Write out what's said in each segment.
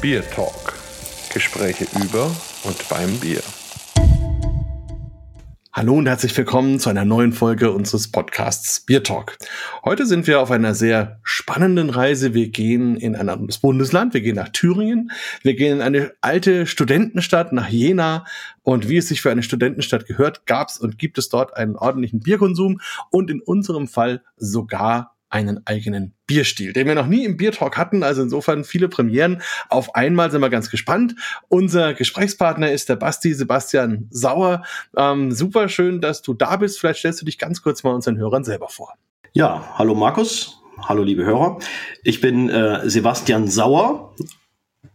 Bier Talk. Gespräche über und beim Bier. Hallo und herzlich willkommen zu einer neuen Folge unseres Podcasts Bier Talk. Heute sind wir auf einer sehr spannenden Reise. Wir gehen in ein anderes Bundesland, wir gehen nach Thüringen, wir gehen in eine alte Studentenstadt nach Jena und wie es sich für eine Studentenstadt gehört, gab es und gibt es dort einen ordentlichen Bierkonsum und in unserem Fall sogar einen eigenen Bierstil, den wir noch nie im Biertalk hatten. Also insofern viele Premieren. Auf einmal sind wir ganz gespannt. Unser Gesprächspartner ist der Basti Sebastian Sauer. Ähm, super schön, dass du da bist. Vielleicht stellst du dich ganz kurz mal unseren Hörern selber vor. Ja, hallo Markus. Hallo liebe Hörer. Ich bin äh, Sebastian Sauer,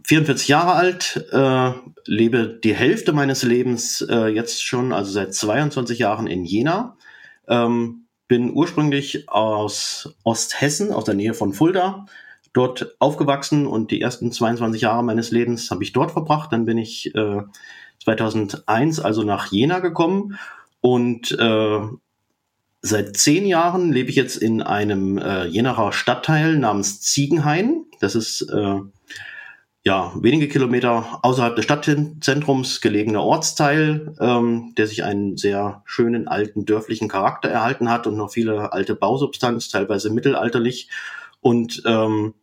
44 Jahre alt, äh, lebe die Hälfte meines Lebens äh, jetzt schon, also seit 22 Jahren in Jena. Ähm, bin ursprünglich aus Osthessen, aus der Nähe von Fulda, dort aufgewachsen und die ersten 22 Jahre meines Lebens habe ich dort verbracht. Dann bin ich äh, 2001 also nach Jena gekommen und äh, seit zehn Jahren lebe ich jetzt in einem äh, Jenaer Stadtteil namens Ziegenhain. Das ist äh, ja, wenige Kilometer außerhalb des Stadtzentrums gelegener Ortsteil, ähm, der sich einen sehr schönen alten dörflichen Charakter erhalten hat und noch viele alte Bausubstanz, teilweise mittelalterlich. Und ähm,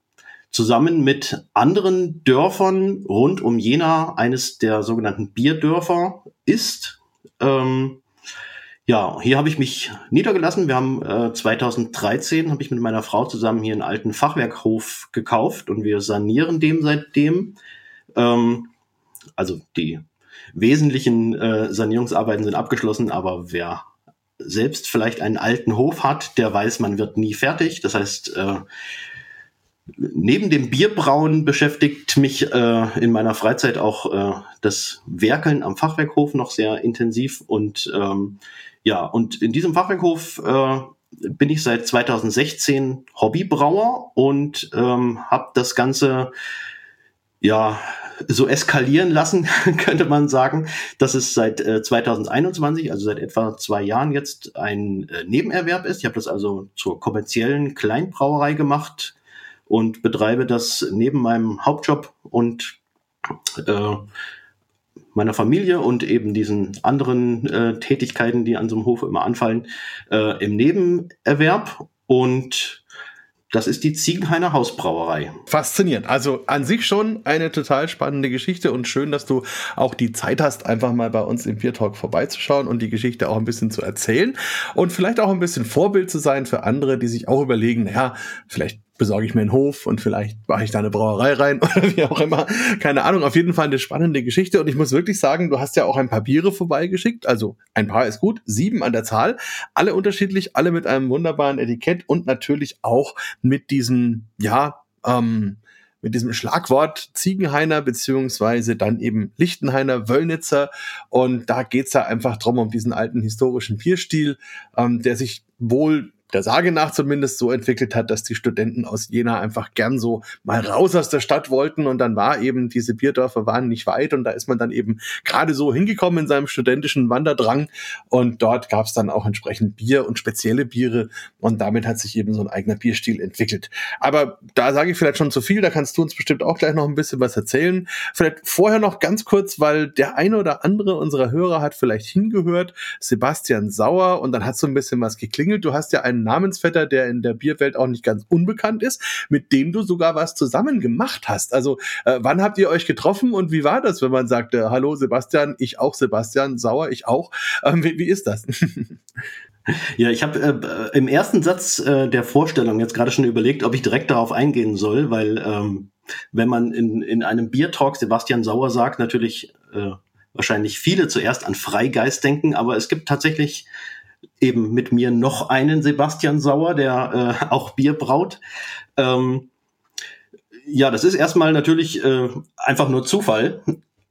zusammen mit anderen Dörfern rund um Jena eines der sogenannten Bierdörfer ist. Ähm, ja, hier habe ich mich niedergelassen. Wir haben äh, 2013 habe ich mit meiner Frau zusammen hier einen alten Fachwerkhof gekauft und wir sanieren dem seitdem. Ähm, also die wesentlichen äh, Sanierungsarbeiten sind abgeschlossen, aber wer selbst vielleicht einen alten Hof hat, der weiß, man wird nie fertig. Das heißt, äh, neben dem Bierbrauen beschäftigt mich äh, in meiner Freizeit auch äh, das Werkeln am Fachwerkhof noch sehr intensiv und ähm, ja, und in diesem Fachwerkhof äh, bin ich seit 2016 Hobbybrauer und ähm, habe das Ganze ja so eskalieren lassen, könnte man sagen, dass es seit äh, 2021, also seit etwa zwei Jahren jetzt ein äh, Nebenerwerb ist. Ich habe das also zur kommerziellen Kleinbrauerei gemacht und betreibe das neben meinem Hauptjob und äh, meiner Familie und eben diesen anderen äh, Tätigkeiten, die an so einem Hof immer anfallen, äh, im Nebenerwerb. Und das ist die Ziegenhainer Hausbrauerei. Faszinierend. Also an sich schon eine total spannende Geschichte und schön, dass du auch die Zeit hast, einfach mal bei uns im Bier Talk vorbeizuschauen und die Geschichte auch ein bisschen zu erzählen und vielleicht auch ein bisschen Vorbild zu sein für andere, die sich auch überlegen, ja, vielleicht besorge ich mir einen Hof und vielleicht mache ich da eine Brauerei rein oder wie auch immer. Keine Ahnung, auf jeden Fall eine spannende Geschichte. Und ich muss wirklich sagen, du hast ja auch ein paar Biere vorbeigeschickt. Also ein paar ist gut, sieben an der Zahl. Alle unterschiedlich, alle mit einem wunderbaren Etikett und natürlich auch mit diesem, ja, ähm, mit diesem Schlagwort Ziegenhainer beziehungsweise dann eben Lichtenhainer, Wöllnitzer. Und da geht's ja einfach drum um diesen alten historischen Bierstil, ähm, der sich wohl der Sage nach zumindest so entwickelt hat, dass die Studenten aus Jena einfach gern so mal raus aus der Stadt wollten. Und dann war eben, diese Bierdörfer waren nicht weit. Und da ist man dann eben gerade so hingekommen in seinem studentischen Wanderdrang. Und dort gab es dann auch entsprechend Bier und spezielle Biere. Und damit hat sich eben so ein eigener Bierstil entwickelt. Aber da sage ich vielleicht schon zu viel, da kannst du uns bestimmt auch gleich noch ein bisschen was erzählen. Vielleicht vorher noch ganz kurz, weil der eine oder andere unserer Hörer hat vielleicht hingehört, Sebastian Sauer. Und dann hat so ein bisschen was geklingelt. Du hast ja einen Namensvetter, der in der Bierwelt auch nicht ganz unbekannt ist, mit dem du sogar was zusammen gemacht hast. Also äh, wann habt ihr euch getroffen und wie war das, wenn man sagte, hallo Sebastian, ich auch Sebastian, Sauer, ich auch. Ähm, wie, wie ist das? Ja, ich habe äh, im ersten Satz äh, der Vorstellung jetzt gerade schon überlegt, ob ich direkt darauf eingehen soll, weil ähm, wenn man in, in einem Biertalk Sebastian Sauer sagt, natürlich äh, wahrscheinlich viele zuerst an Freigeist denken, aber es gibt tatsächlich eben mit mir noch einen Sebastian Sauer, der äh, auch Bier braut. Ähm, ja, das ist erstmal natürlich äh, einfach nur Zufall.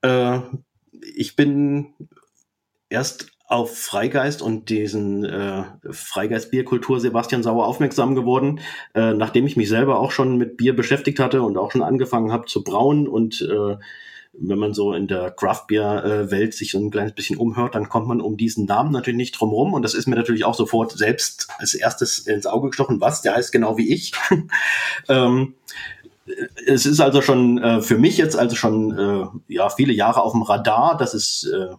Äh, ich bin erst auf Freigeist und diesen äh, Freigeist Bierkultur Sebastian Sauer aufmerksam geworden, äh, nachdem ich mich selber auch schon mit Bier beschäftigt hatte und auch schon angefangen habe zu brauen und äh, wenn man so in der Craft Beer Welt sich so ein kleines bisschen umhört, dann kommt man um diesen Namen natürlich nicht drum rum. Und das ist mir natürlich auch sofort selbst als erstes ins Auge gestochen. Was? Der heißt genau wie ich. ähm, es ist also schon äh, für mich jetzt also schon äh, ja viele Jahre auf dem Radar, dass es äh,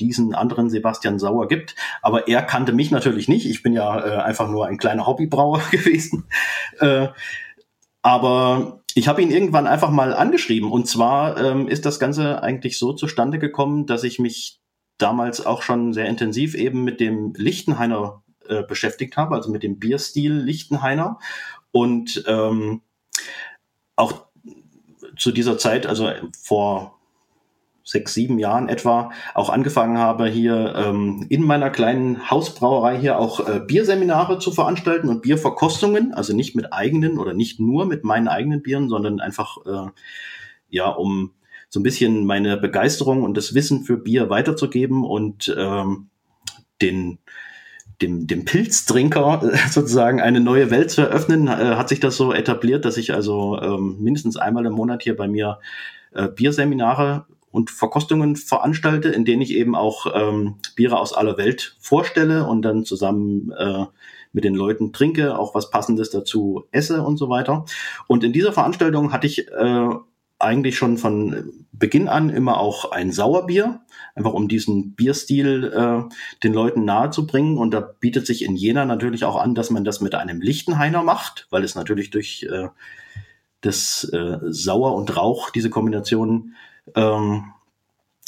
diesen anderen Sebastian Sauer gibt. Aber er kannte mich natürlich nicht. Ich bin ja äh, einfach nur ein kleiner Hobbybrauer gewesen. Äh, aber ich habe ihn irgendwann einfach mal angeschrieben. Und zwar ähm, ist das Ganze eigentlich so zustande gekommen, dass ich mich damals auch schon sehr intensiv eben mit dem Lichtenhainer äh, beschäftigt habe, also mit dem Bierstil Lichtenhainer. Und ähm, auch zu dieser Zeit, also vor sechs, sieben Jahren etwa auch angefangen habe, hier ähm, in meiner kleinen Hausbrauerei hier auch äh, Bierseminare zu veranstalten und Bierverkostungen, also nicht mit eigenen oder nicht nur mit meinen eigenen Bieren, sondern einfach äh, ja, um so ein bisschen meine Begeisterung und das Wissen für Bier weiterzugeben und ähm, den dem, dem Pilztrinker sozusagen eine neue Welt zu eröffnen, äh, hat sich das so etabliert, dass ich also ähm, mindestens einmal im Monat hier bei mir äh, Bierseminare und Verkostungen veranstalte, in denen ich eben auch ähm, Biere aus aller Welt vorstelle und dann zusammen äh, mit den Leuten trinke, auch was Passendes dazu esse und so weiter. Und in dieser Veranstaltung hatte ich äh, eigentlich schon von Beginn an immer auch ein Sauerbier, einfach um diesen Bierstil äh, den Leuten nahezubringen. Und da bietet sich in Jena natürlich auch an, dass man das mit einem Lichtenhainer macht, weil es natürlich durch äh, das äh, Sauer und Rauch, diese Kombination, ähm,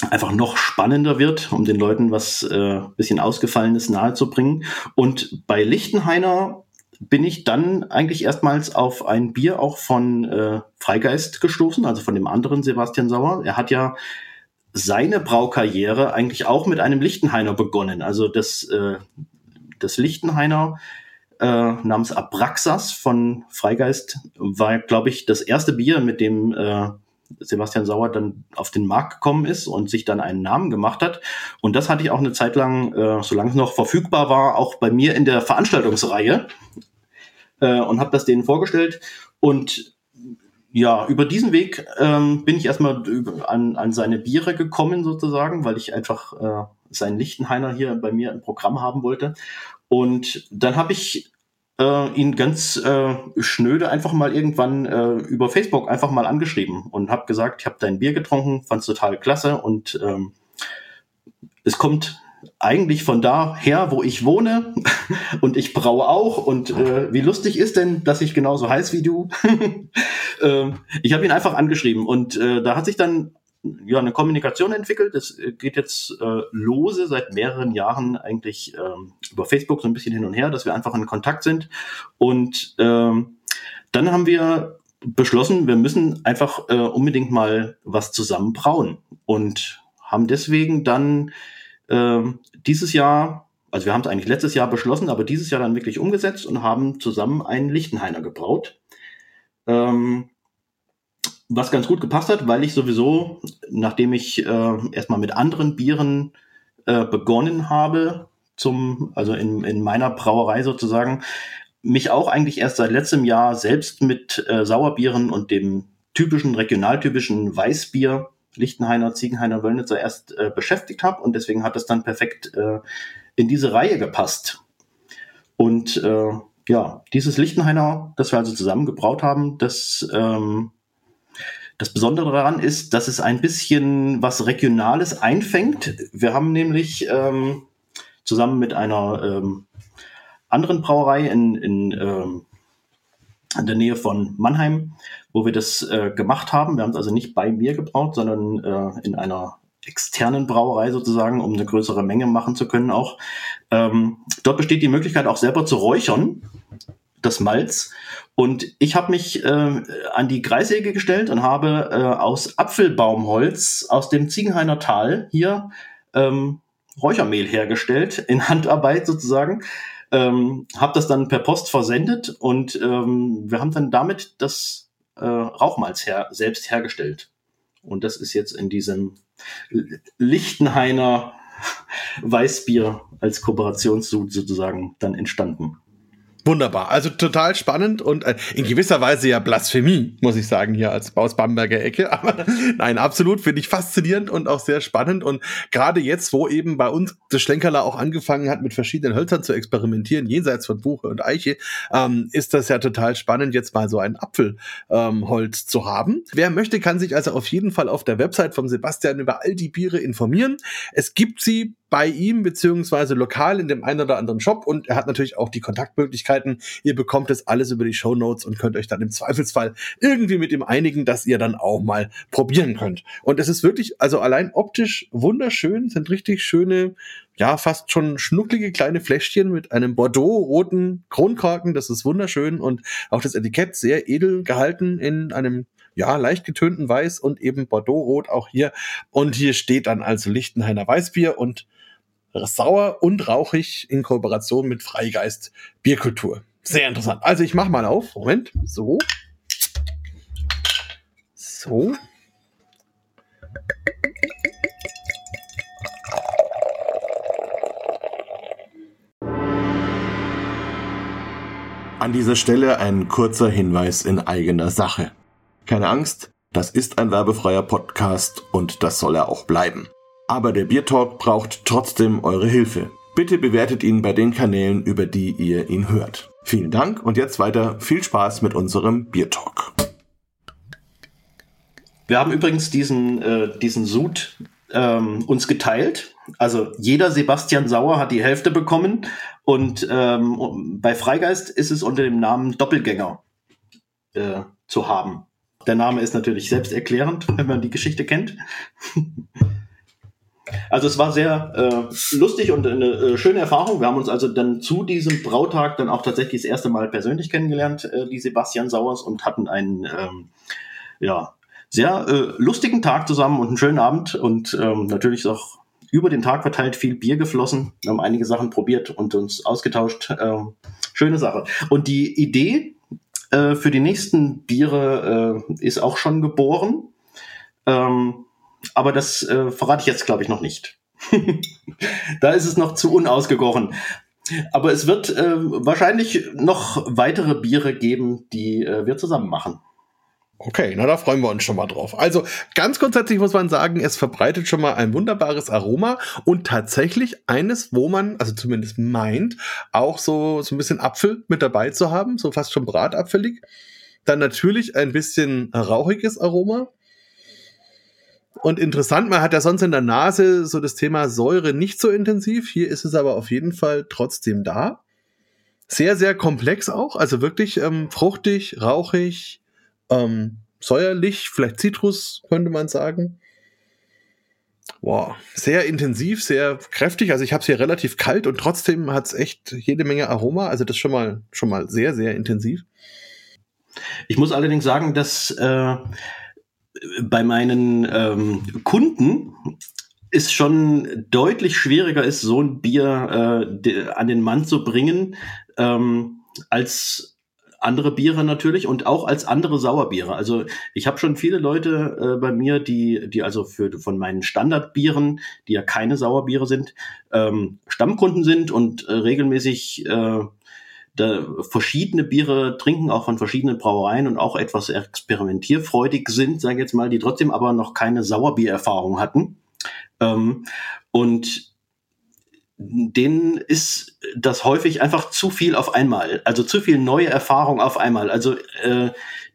einfach noch spannender wird, um den Leuten was äh, bisschen Ausgefallenes nahezubringen. Und bei Lichtenhainer bin ich dann eigentlich erstmals auf ein Bier auch von äh, Freigeist gestoßen, also von dem anderen Sebastian Sauer. Er hat ja seine Braukarriere eigentlich auch mit einem Lichtenhainer begonnen. Also das, äh, das Lichtenhainer äh, namens Abraxas von Freigeist war, glaube ich, das erste Bier, mit dem äh, Sebastian Sauer dann auf den Markt gekommen ist und sich dann einen Namen gemacht hat. Und das hatte ich auch eine Zeit lang, äh, solange es noch verfügbar war, auch bei mir in der Veranstaltungsreihe äh, und habe das denen vorgestellt. Und ja, über diesen Weg ähm, bin ich erstmal an, an seine Biere gekommen sozusagen, weil ich einfach äh, seinen Lichtenhainer hier bei mir im Programm haben wollte. Und dann habe ich äh, ihn ganz äh, schnöde einfach mal irgendwann äh, über Facebook einfach mal angeschrieben und habe gesagt, ich habe dein Bier getrunken, fand's total klasse und ähm, es kommt eigentlich von daher, wo ich wohne und ich braue auch und äh, wie lustig ist denn, dass ich genauso heiß wie du? äh, ich habe ihn einfach angeschrieben und äh, da hat sich dann ja eine Kommunikation entwickelt. Das äh, geht jetzt äh, lose seit mehreren Jahren eigentlich ähm, über Facebook so ein bisschen hin und her, dass wir einfach in Kontakt sind. Und ähm, dann haben wir beschlossen, wir müssen einfach äh, unbedingt mal was zusammen brauen und haben deswegen dann äh, dieses Jahr, also wir haben es eigentlich letztes Jahr beschlossen, aber dieses Jahr dann wirklich umgesetzt und haben zusammen einen Lichtenhainer gebraut. Ähm, was ganz gut gepasst hat, weil ich sowieso, nachdem ich äh, erstmal mit anderen Bieren äh, begonnen habe, zum, also in, in meiner Brauerei sozusagen, mich auch eigentlich erst seit letztem Jahr selbst mit äh, Sauerbieren und dem typischen, regionaltypischen Weißbier, Lichtenhainer, Ziegenhainer, Wöllnitzer erst äh, beschäftigt habe und deswegen hat es dann perfekt äh, in diese Reihe gepasst. Und äh, ja, dieses Lichtenhainer, das wir also zusammen gebraut haben, das ähm, das Besondere daran ist, dass es ein bisschen was Regionales einfängt. Wir haben nämlich ähm, zusammen mit einer ähm, anderen Brauerei in, in, ähm, in der Nähe von Mannheim, wo wir das äh, gemacht haben. Wir haben es also nicht bei mir gebraut, sondern äh, in einer externen Brauerei sozusagen, um eine größere Menge machen zu können auch. Ähm, dort besteht die Möglichkeit auch selber zu räuchern, das Malz. Und ich habe mich äh, an die Kreissäge gestellt und habe äh, aus Apfelbaumholz aus dem Ziegenhainer Tal hier ähm, Räuchermehl hergestellt, in Handarbeit sozusagen. Ähm, habe das dann per Post versendet und ähm, wir haben dann damit das äh, Rauchmalz her selbst hergestellt. Und das ist jetzt in diesem Lichtenhainer Weißbier als Kooperationssud sozusagen dann entstanden. Wunderbar. Also total spannend und äh, in gewisser Weise ja Blasphemie, muss ich sagen, hier als aus Bamberger Ecke. Aber nein, absolut finde ich faszinierend und auch sehr spannend. Und gerade jetzt, wo eben bei uns das Schlenkerler auch angefangen hat, mit verschiedenen Hölzern zu experimentieren, jenseits von Buche und Eiche, ähm, ist das ja total spannend, jetzt mal so ein Apfelholz ähm, zu haben. Wer möchte, kann sich also auf jeden Fall auf der Website vom Sebastian über all die Biere informieren. Es gibt sie bei ihm beziehungsweise lokal in dem einen oder anderen Shop und er hat natürlich auch die Kontaktmöglichkeiten. Ihr bekommt das alles über die Show Notes und könnt euch dann im Zweifelsfall irgendwie mit ihm einigen, dass ihr dann auch mal probieren könnt. Und es ist wirklich, also allein optisch wunderschön, sind richtig schöne, ja, fast schon schnucklige kleine Fläschchen mit einem Bordeaux-roten Kronkorken. Das ist wunderschön und auch das Etikett sehr edel gehalten in einem ja, leicht getönten Weiß und eben Bordeaux-Rot auch hier. Und hier steht dann also Lichtenhainer Weißbier und sauer und rauchig in Kooperation mit Freigeist Bierkultur. Sehr interessant. Also ich mach mal auf. Moment. So. So. An dieser Stelle ein kurzer Hinweis in eigener Sache. Keine Angst, das ist ein werbefreier Podcast und das soll er auch bleiben. Aber der Biertalk braucht trotzdem eure Hilfe. Bitte bewertet ihn bei den Kanälen, über die ihr ihn hört. Vielen Dank und jetzt weiter viel Spaß mit unserem Biertalk. Wir haben übrigens diesen, äh, diesen Sud ähm, uns geteilt. Also jeder Sebastian Sauer hat die Hälfte bekommen und ähm, bei Freigeist ist es unter dem Namen Doppelgänger äh, zu haben. Der Name ist natürlich selbsterklärend, wenn man die Geschichte kennt. Also es war sehr äh, lustig und eine äh, schöne Erfahrung. Wir haben uns also dann zu diesem Brautag dann auch tatsächlich das erste Mal persönlich kennengelernt, äh, die Sebastian Sauers, und hatten einen ähm, ja, sehr äh, lustigen Tag zusammen und einen schönen Abend. Und ähm, natürlich ist auch über den Tag verteilt viel Bier geflossen. Wir haben einige Sachen probiert und uns ausgetauscht. Ähm, schöne Sache. Und die Idee äh, für die nächsten Biere äh, ist auch schon geboren. Ähm, aber das äh, verrate ich jetzt, glaube ich, noch nicht. da ist es noch zu unausgegoren. Aber es wird äh, wahrscheinlich noch weitere Biere geben, die äh, wir zusammen machen. Okay, na da freuen wir uns schon mal drauf. Also ganz grundsätzlich muss man sagen, es verbreitet schon mal ein wunderbares Aroma und tatsächlich eines, wo man, also zumindest meint, auch so, so ein bisschen Apfel mit dabei zu haben, so fast schon bratapfelig. Dann natürlich ein bisschen rauchiges Aroma, und interessant, man hat ja sonst in der Nase so das Thema Säure nicht so intensiv. Hier ist es aber auf jeden Fall trotzdem da. Sehr, sehr komplex auch. Also wirklich ähm, fruchtig, rauchig, ähm, säuerlich, vielleicht Zitrus, könnte man sagen. Wow, sehr intensiv, sehr kräftig. Also ich habe es hier relativ kalt und trotzdem hat es echt jede Menge Aroma. Also das schon mal schon mal sehr, sehr intensiv. Ich muss allerdings sagen, dass äh, bei meinen ähm, Kunden ist schon deutlich schwieriger ist, so ein Bier äh, an den Mann zu bringen, ähm, als andere Biere natürlich und auch als andere Sauerbiere. Also ich habe schon viele Leute äh, bei mir, die, die also für von meinen Standardbieren, die ja keine Sauerbiere sind, ähm, Stammkunden sind und äh, regelmäßig äh, da verschiedene Biere trinken, auch von verschiedenen Brauereien und auch etwas experimentierfreudig sind, sage ich jetzt mal, die trotzdem aber noch keine Sauerbiererfahrung hatten. Ähm, und denen ist das häufig einfach zu viel auf einmal, also zu viel neue Erfahrung auf einmal. Also äh,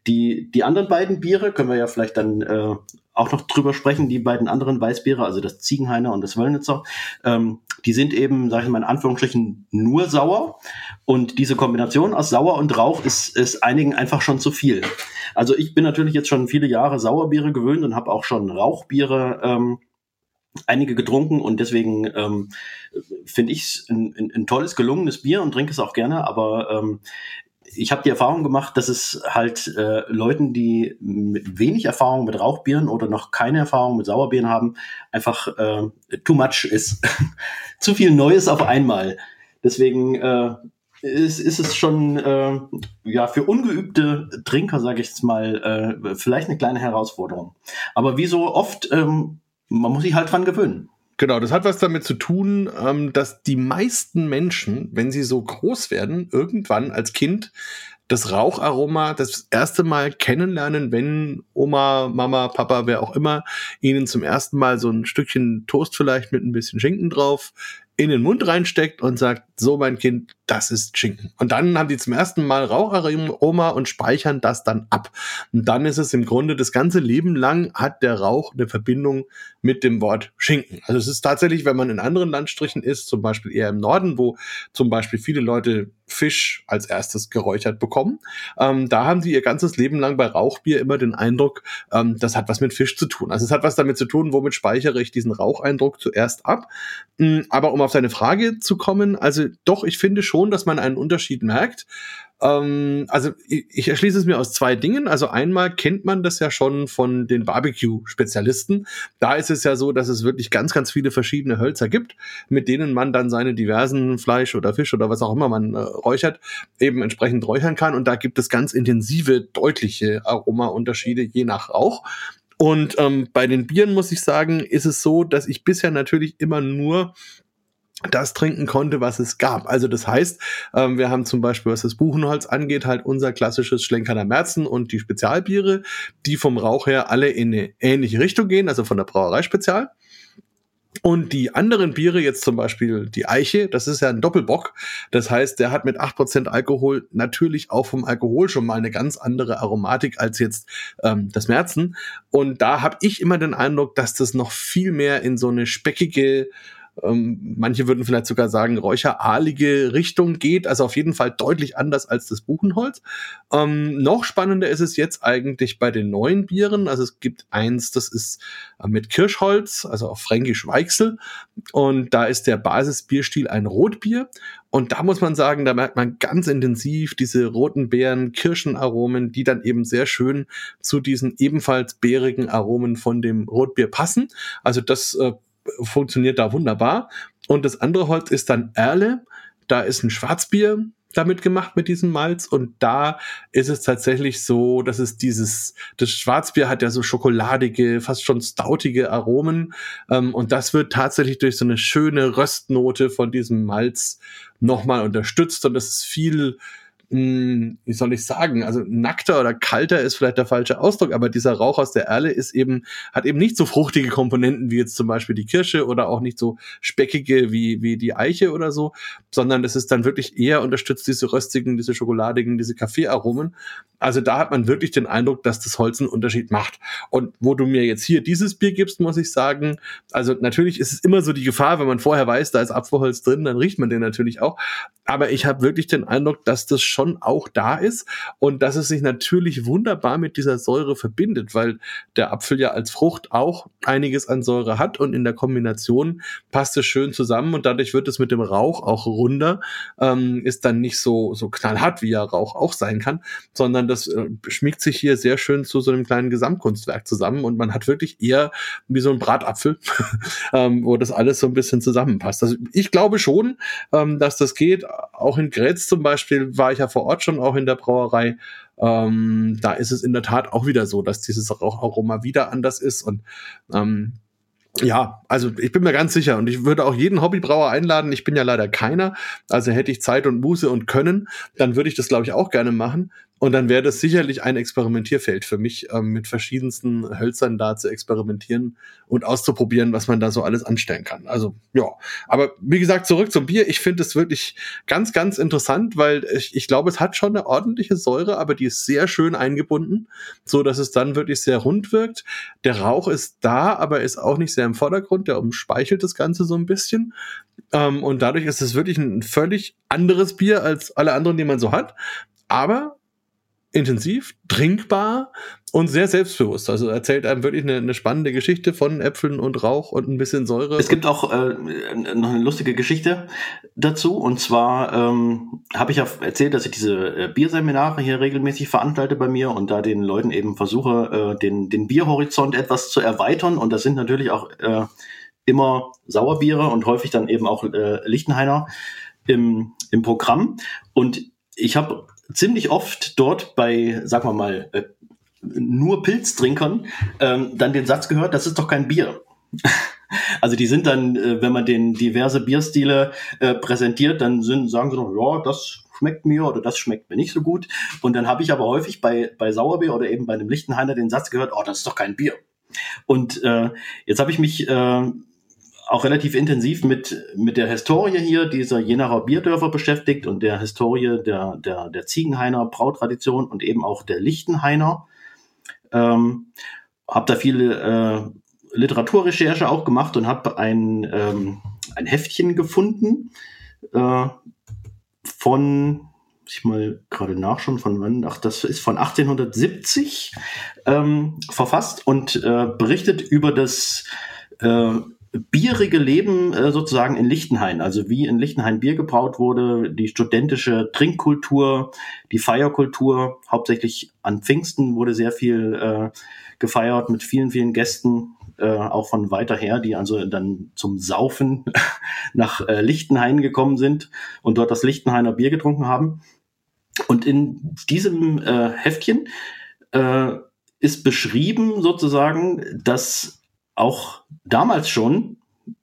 die, die anderen beiden Biere können wir ja vielleicht dann äh, auch noch drüber sprechen, die beiden anderen Weißbiere, also das Ziegenhainer und das Wöllnitzer, ähm, die sind eben, sage ich mal in Anführungsstrichen, nur sauer. Und diese Kombination aus sauer und Rauch ist, ist einigen einfach schon zu viel. Also ich bin natürlich jetzt schon viele Jahre Sauerbiere gewöhnt und habe auch schon Rauchbiere ähm, einige getrunken und deswegen ähm, finde ich es ein, ein, ein, tolles, gelungenes Bier und trinke es auch gerne, aber ähm, ich habe die Erfahrung gemacht, dass es halt äh, Leuten, die mit wenig Erfahrung mit Rauchbieren oder noch keine Erfahrung mit Sauerbieren haben, einfach äh, too much ist. Zu viel Neues auf einmal. Deswegen äh, ist, ist es schon äh, ja für ungeübte Trinker, sage ich jetzt mal, äh, vielleicht eine kleine Herausforderung. Aber wie so oft, ähm, man muss sich halt dran gewöhnen. Genau, das hat was damit zu tun, ähm, dass die meisten Menschen, wenn sie so groß werden, irgendwann als Kind das Raucharoma das erste Mal kennenlernen, wenn Oma, Mama, Papa, wer auch immer, ihnen zum ersten Mal so ein Stückchen Toast vielleicht mit ein bisschen Schinken drauf in den Mund reinsteckt und sagt, so mein Kind, das ist Schinken. Und dann haben die zum ersten Mal Raucharoma und speichern das dann ab. Und dann ist es im Grunde das ganze Leben lang hat der Rauch eine Verbindung mit dem Wort Schinken. Also es ist tatsächlich, wenn man in anderen Landstrichen ist, zum Beispiel eher im Norden, wo zum Beispiel viele Leute Fisch als erstes geräuchert bekommen, ähm, da haben sie ihr ganzes Leben lang bei Rauchbier immer den Eindruck, ähm, das hat was mit Fisch zu tun. Also es hat was damit zu tun, womit speichere ich diesen Raucheindruck zuerst ab. Hm, aber um auf seine Frage zu kommen, also doch, ich finde schon, dass man einen Unterschied merkt. Ähm, also ich, ich erschließe es mir aus zwei Dingen. Also einmal kennt man das ja schon von den Barbecue-Spezialisten. Da ist es ja so, dass es wirklich ganz, ganz viele verschiedene Hölzer gibt, mit denen man dann seine diversen Fleisch oder Fisch oder was auch immer man äh, räuchert, eben entsprechend räuchern kann. Und da gibt es ganz intensive, deutliche Aromaunterschiede je nach Rauch. Und ähm, bei den Bieren muss ich sagen, ist es so, dass ich bisher natürlich immer nur das trinken konnte, was es gab. Also das heißt, ähm, wir haben zum Beispiel, was das Buchenholz angeht, halt unser klassisches Schlenkerner Merzen und die Spezialbiere, die vom Rauch her alle in eine ähnliche Richtung gehen, also von der Brauerei Spezial. Und die anderen Biere, jetzt zum Beispiel die Eiche, das ist ja ein Doppelbock. Das heißt, der hat mit acht Prozent Alkohol natürlich auch vom Alkohol schon mal eine ganz andere Aromatik als jetzt ähm, das Merzen. Und da habe ich immer den Eindruck, dass das noch viel mehr in so eine speckige, ähm, manche würden vielleicht sogar sagen, räucheralige Richtung geht. Also auf jeden Fall deutlich anders als das Buchenholz. Ähm, noch spannender ist es jetzt eigentlich bei den neuen Bieren. Also es gibt eins, das ist äh, mit Kirschholz, also auf Fränkisch Weichsel. Und da ist der Basisbierstil ein Rotbier. Und da muss man sagen, da merkt man ganz intensiv diese roten Beeren, Kirschenaromen, die dann eben sehr schön zu diesen ebenfalls beerigen Aromen von dem Rotbier passen. Also das äh, funktioniert da wunderbar. Und das andere Holz ist dann Erle. Da ist ein Schwarzbier damit gemacht mit diesem Malz und da ist es tatsächlich so, dass es dieses, das Schwarzbier hat ja so schokoladige, fast schon stautige Aromen ähm, und das wird tatsächlich durch so eine schöne Röstnote von diesem Malz nochmal unterstützt und das ist viel mh, hm, wie soll ich sagen, also nackter oder kalter ist vielleicht der falsche Ausdruck, aber dieser Rauch aus der Erle ist eben, hat eben nicht so fruchtige Komponenten wie jetzt zum Beispiel die Kirsche oder auch nicht so speckige wie, wie die Eiche oder so, sondern es ist dann wirklich eher unterstützt diese röstigen, diese schokoladigen, diese Kaffeearomen. Also da hat man wirklich den Eindruck, dass das Holz einen Unterschied macht. Und wo du mir jetzt hier dieses Bier gibst, muss ich sagen, also natürlich ist es immer so die Gefahr, wenn man vorher weiß, da ist Apfelholz drin, dann riecht man den natürlich auch. Aber ich habe wirklich den Eindruck, dass das schon auch da ist und dass es sich natürlich wunderbar mit dieser Säure verbindet, weil der Apfel ja als Frucht auch einiges an Säure hat und in der Kombination passt es schön zusammen und dadurch wird es mit dem Rauch auch runder, ähm, ist dann nicht so, so knallhart, wie ja Rauch auch sein kann, sondern das äh, schmiegt sich hier sehr schön zu so einem kleinen Gesamtkunstwerk zusammen und man hat wirklich eher wie so ein Bratapfel, ähm, wo das alles so ein bisschen zusammenpasst. Also ich glaube schon, ähm, dass das geht. Auch in Grätz zum Beispiel war ich ja vor Ort schon, auch in der Brauerei. Ähm, da ist es in der Tat auch wieder so, dass dieses Raucharoma wieder anders ist und ähm, ja, also ich bin mir ganz sicher und ich würde auch jeden Hobbybrauer einladen. Ich bin ja leider keiner. Also hätte ich Zeit und Muße und Können, dann würde ich das, glaube ich, auch gerne machen. Und dann wäre das sicherlich ein Experimentierfeld für mich, ähm, mit verschiedensten Hölzern da zu experimentieren und auszuprobieren, was man da so alles anstellen kann. Also ja, aber wie gesagt, zurück zum Bier. Ich finde es wirklich ganz, ganz interessant, weil ich, ich glaube, es hat schon eine ordentliche Säure, aber die ist sehr schön eingebunden, so dass es dann wirklich sehr rund wirkt. Der Rauch ist da, aber ist auch nicht sehr im Vordergrund. Der umspeichelt das Ganze so ein bisschen. Ähm, und dadurch ist es wirklich ein völlig anderes Bier als alle anderen, die man so hat. Aber intensiv, trinkbar und sehr selbstbewusst. Also erzählt einem wirklich eine, eine, spannende Geschichte von Äpfeln und Rauch und ein bisschen Säure. Es gibt auch äh, noch eine lustige Geschichte dazu. Und zwar ähm, habe ich ja erzählt, dass ich diese äh, Bierseminare hier regelmäßig veranstalte bei mir und da den Leuten eben versuche, äh, den, den Bierhorizont etwas zu erweitern. Und das sind natürlich auch äh, immer Sauerbiere und häufig dann eben auch äh, Lichtenhainer im, im Programm. Und ich habe ziemlich oft dort bei, sagen wir mal, äh, nur Pilztrinkern ähm, dann den Satz gehört, das ist doch kein Bier. Also die sind dann, äh, wenn man den diverse Bierstile äh, präsentiert, dann sind, sagen sie noch, ja, das schmeckt mir oder das schmeckt mir nicht so gut. Und dann habe ich aber häufig bei, bei Sauerbier oder eben bei einem Lichtenhainer den Satz gehört, oh, das ist doch kein Bier. Und äh, jetzt habe ich mich äh, auch relativ intensiv mit, mit der Historie hier dieser Jenaer Bierdörfer beschäftigt und der Historie der, der, der Ziegenhainer Brautradition und eben auch der Lichtenhainer. Ähm, habe da viele äh, Literaturrecherche auch gemacht und habe ein, ähm, ein Heftchen gefunden äh, von, ich mal gerade nachschauen, von wann, ach, das ist von 1870 ähm, verfasst und äh, berichtet über das äh, bierige Leben äh, sozusagen in Lichtenhain, also wie in Lichtenhain Bier gebraut wurde, die studentische Trinkkultur, die Feierkultur, hauptsächlich an Pfingsten wurde sehr viel äh, gefeiert mit vielen, vielen Gästen, äh, auch von weiter her, die also dann zum Saufen nach äh, Lichtenhain gekommen sind und dort das Lichtenhainer Bier getrunken haben. Und in diesem äh, Heftchen äh, ist beschrieben sozusagen, dass auch damals schon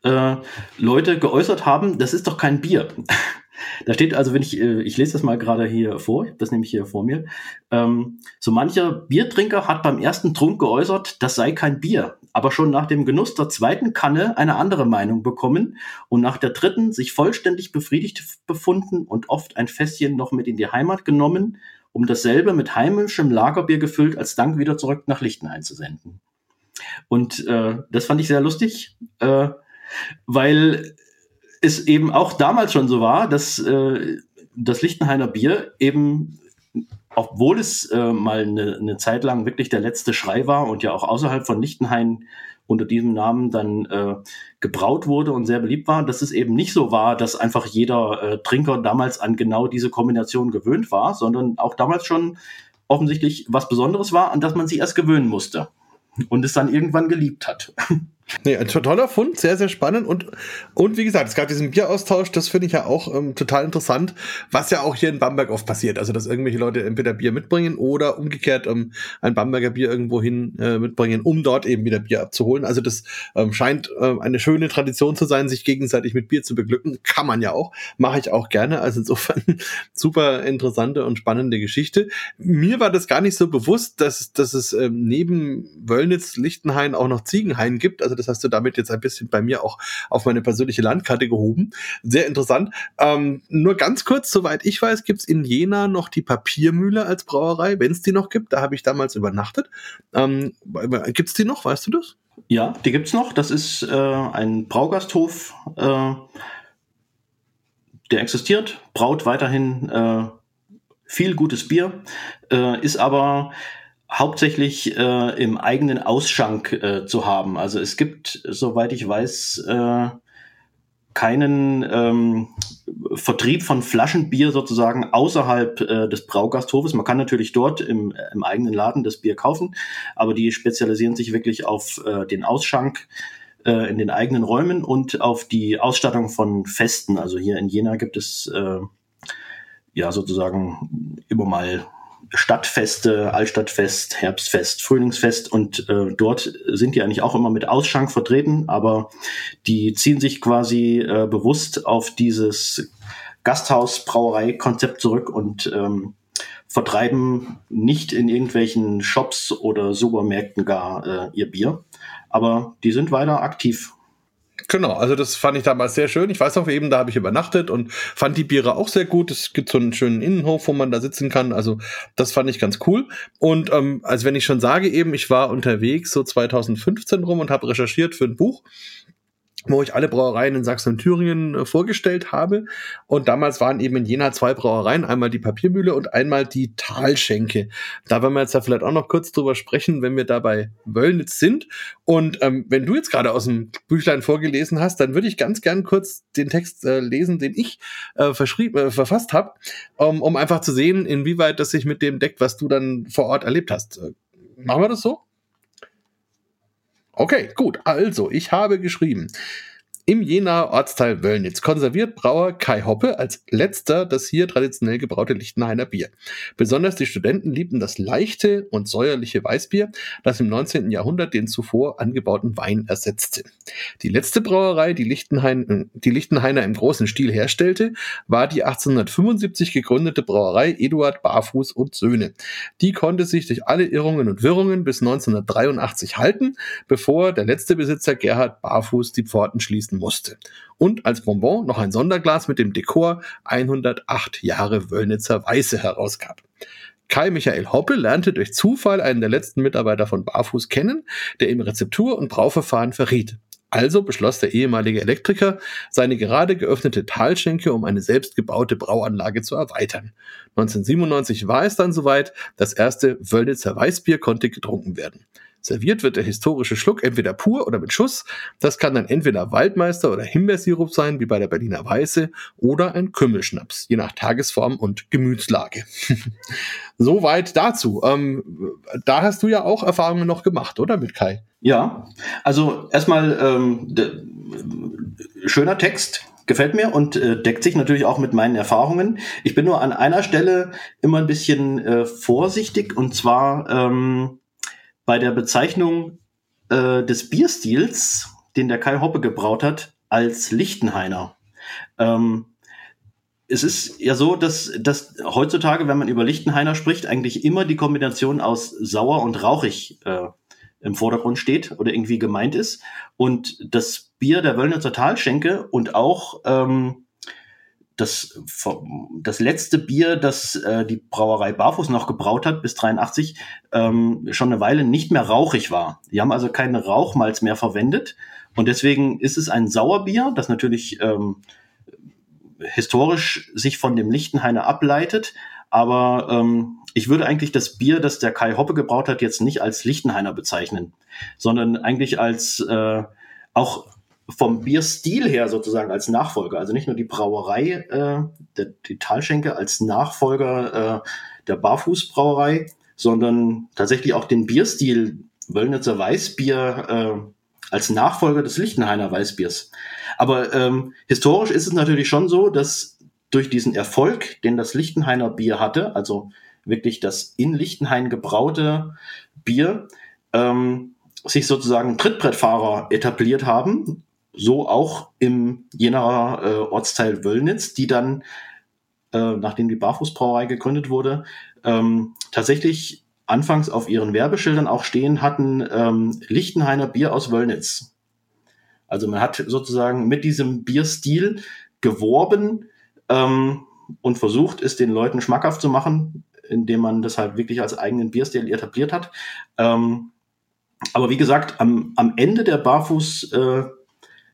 äh, Leute geäußert haben, das ist doch kein Bier. da steht also, wenn ich, äh, ich lese das mal gerade hier vor, das nehme ich hier vor mir. Ähm, so mancher Biertrinker hat beim ersten Trunk geäußert, das sei kein Bier, aber schon nach dem Genuss der zweiten Kanne eine andere Meinung bekommen und nach der dritten sich vollständig befriedigt befunden und oft ein Fässchen noch mit in die Heimat genommen, um dasselbe mit heimischem Lagerbier gefüllt als Dank wieder zurück nach Lichten einzusenden. Und äh, das fand ich sehr lustig, äh, weil es eben auch damals schon so war, dass äh, das Lichtenhainer Bier eben, obwohl es äh, mal eine, eine Zeit lang wirklich der letzte Schrei war und ja auch außerhalb von Lichtenhain unter diesem Namen dann äh, gebraut wurde und sehr beliebt war, dass es eben nicht so war, dass einfach jeder äh, Trinker damals an genau diese Kombination gewöhnt war, sondern auch damals schon offensichtlich was Besonderes war, an das man sich erst gewöhnen musste und es dann irgendwann geliebt hat. Nee, ein toller Fund, sehr, sehr spannend. Und, und wie gesagt, es gab diesen Bieraustausch, das finde ich ja auch ähm, total interessant, was ja auch hier in Bamberg oft passiert. Also, dass irgendwelche Leute entweder Bier mitbringen oder umgekehrt ähm, ein Bamberger Bier irgendwo hin äh, mitbringen, um dort eben wieder Bier abzuholen. Also, das ähm, scheint ähm, eine schöne Tradition zu sein, sich gegenseitig mit Bier zu beglücken. Kann man ja auch, mache ich auch gerne. Also, insofern super interessante und spannende Geschichte. Mir war das gar nicht so bewusst, dass, dass es ähm, neben Wöllnitz, Lichtenhain auch noch Ziegenhain gibt. Also, das hast du damit jetzt ein bisschen bei mir auch auf meine persönliche Landkarte gehoben. Sehr interessant. Ähm, nur ganz kurz, soweit ich weiß, gibt es in Jena noch die Papiermühle als Brauerei, wenn es die noch gibt. Da habe ich damals übernachtet. Ähm, gibt es die noch, weißt du das? Ja, die gibt es noch. Das ist äh, ein Braugasthof, äh, der existiert, braut weiterhin äh, viel gutes Bier, äh, ist aber hauptsächlich äh, im eigenen Ausschank äh, zu haben. Also es gibt, soweit ich weiß, äh, keinen ähm, Vertrieb von Flaschenbier sozusagen außerhalb äh, des Braugasthofes. Man kann natürlich dort im, im eigenen Laden das Bier kaufen, aber die spezialisieren sich wirklich auf äh, den Ausschank äh, in den eigenen Räumen und auf die Ausstattung von Festen. Also hier in Jena gibt es äh, ja sozusagen immer mal Stadtfeste, Altstadtfest, Herbstfest, Frühlingsfest. Und äh, dort sind die eigentlich auch immer mit Ausschank vertreten, aber die ziehen sich quasi äh, bewusst auf dieses Gasthaus-Brauerei-Konzept zurück und ähm, vertreiben nicht in irgendwelchen Shops oder Supermärkten gar äh, ihr Bier, aber die sind weiter aktiv Genau, also das fand ich damals sehr schön. Ich weiß auch eben, da habe ich übernachtet und fand die Biere auch sehr gut. Es gibt so einen schönen Innenhof, wo man da sitzen kann. Also das fand ich ganz cool. Und ähm, also wenn ich schon sage eben, ich war unterwegs so 2015 rum und habe recherchiert für ein Buch wo ich alle Brauereien in Sachsen und Thüringen äh, vorgestellt habe. Und damals waren eben in Jena zwei Brauereien, einmal die Papiermühle und einmal die Talschenke. Da werden wir jetzt da vielleicht auch noch kurz drüber sprechen, wenn wir da bei Wöllnitz sind. Und ähm, wenn du jetzt gerade aus dem Büchlein vorgelesen hast, dann würde ich ganz gern kurz den Text äh, lesen, den ich äh, äh, verfasst habe, um, um einfach zu sehen, inwieweit das sich mit dem deckt, was du dann vor Ort erlebt hast. Äh, machen wir das so? Okay, gut. Also, ich habe geschrieben. Im Jenaer Ortsteil Wöllnitz konserviert Brauer Kai Hoppe als letzter das hier traditionell gebraute Lichtenhainer Bier. Besonders die Studenten liebten das leichte und säuerliche Weißbier, das im 19. Jahrhundert den zuvor angebauten Wein ersetzte. Die letzte Brauerei, die, Lichtenhain, die Lichtenhainer im großen Stil herstellte, war die 1875 gegründete Brauerei Eduard Barfuß und Söhne. Die konnte sich durch alle Irrungen und Wirrungen bis 1983 halten, bevor der letzte Besitzer Gerhard Barfuß die Pforten schließen leisten musste. Und als Bonbon noch ein Sonderglas mit dem Dekor 108 Jahre Wöllnitzer Weiße herausgab. Kai Michael Hoppe lernte durch Zufall einen der letzten Mitarbeiter von Barfuß kennen, der ihm Rezeptur und Brauverfahren verriet. Also beschloss der ehemalige Elektriker, seine gerade geöffnete Talschenke um eine selbstgebaute Brauanlage zu erweitern. 1997 war es dann soweit, das erste Wöllnitzer Weißbier konnte getrunken werden. Serviert wird der historische Schluck entweder pur oder mit Schuss. Das kann dann entweder Waldmeister oder Himbeersirup sein, wie bei der Berliner Weiße, oder ein Kümmelschnaps, je nach Tagesform und Gemütslage. Soweit dazu. Ähm, da hast du ja auch Erfahrungen noch gemacht, oder mit Kai? Ja, also erstmal ähm, schöner Text, gefällt mir und äh, deckt sich natürlich auch mit meinen Erfahrungen. Ich bin nur an einer Stelle immer ein bisschen äh, vorsichtig und zwar ähm, bei der Bezeichnung äh, des Bierstils, den der Kai Hoppe gebraut hat, als Lichtenhainer. Ähm, es ist ja so, dass, dass heutzutage, wenn man über Lichtenhainer spricht, eigentlich immer die Kombination aus sauer und rauchig äh, im Vordergrund steht oder irgendwie gemeint ist. Und das Bier der Wöllnitzer Talschenke und auch ähm, das, das letzte Bier, das äh, die Brauerei Barfuß noch gebraut hat, bis 83, ähm, schon eine Weile nicht mehr rauchig war. Die haben also keinen Rauchmalz mehr verwendet. Und deswegen ist es ein Sauerbier, das natürlich ähm, historisch sich von dem Lichtenhainer ableitet. Aber ähm, ich würde eigentlich das Bier, das der Kai Hoppe gebraut hat, jetzt nicht als Lichtenhainer bezeichnen, sondern eigentlich als äh, auch vom Bierstil her sozusagen als Nachfolger, also nicht nur die Brauerei, äh, der, die Talschenke als Nachfolger äh, der Barfußbrauerei, sondern tatsächlich auch den Bierstil Wöllnitzer Weißbier äh, als Nachfolger des Lichtenhainer Weißbiers. Aber ähm, historisch ist es natürlich schon so, dass durch diesen Erfolg, den das Lichtenhainer Bier hatte, also wirklich das in Lichtenhain gebraute Bier, ähm, sich sozusagen Trittbrettfahrer etabliert haben so auch im Jenaer äh, Ortsteil Wöllnitz, die dann, äh, nachdem die Barfußbrauerei gegründet wurde, ähm, tatsächlich anfangs auf ihren Werbeschildern auch stehen hatten, ähm, Lichtenhainer Bier aus Wöllnitz. Also man hat sozusagen mit diesem Bierstil geworben ähm, und versucht, es den Leuten schmackhaft zu machen, indem man das halt wirklich als eigenen Bierstil etabliert hat. Ähm, aber wie gesagt, am, am Ende der Barfuß äh,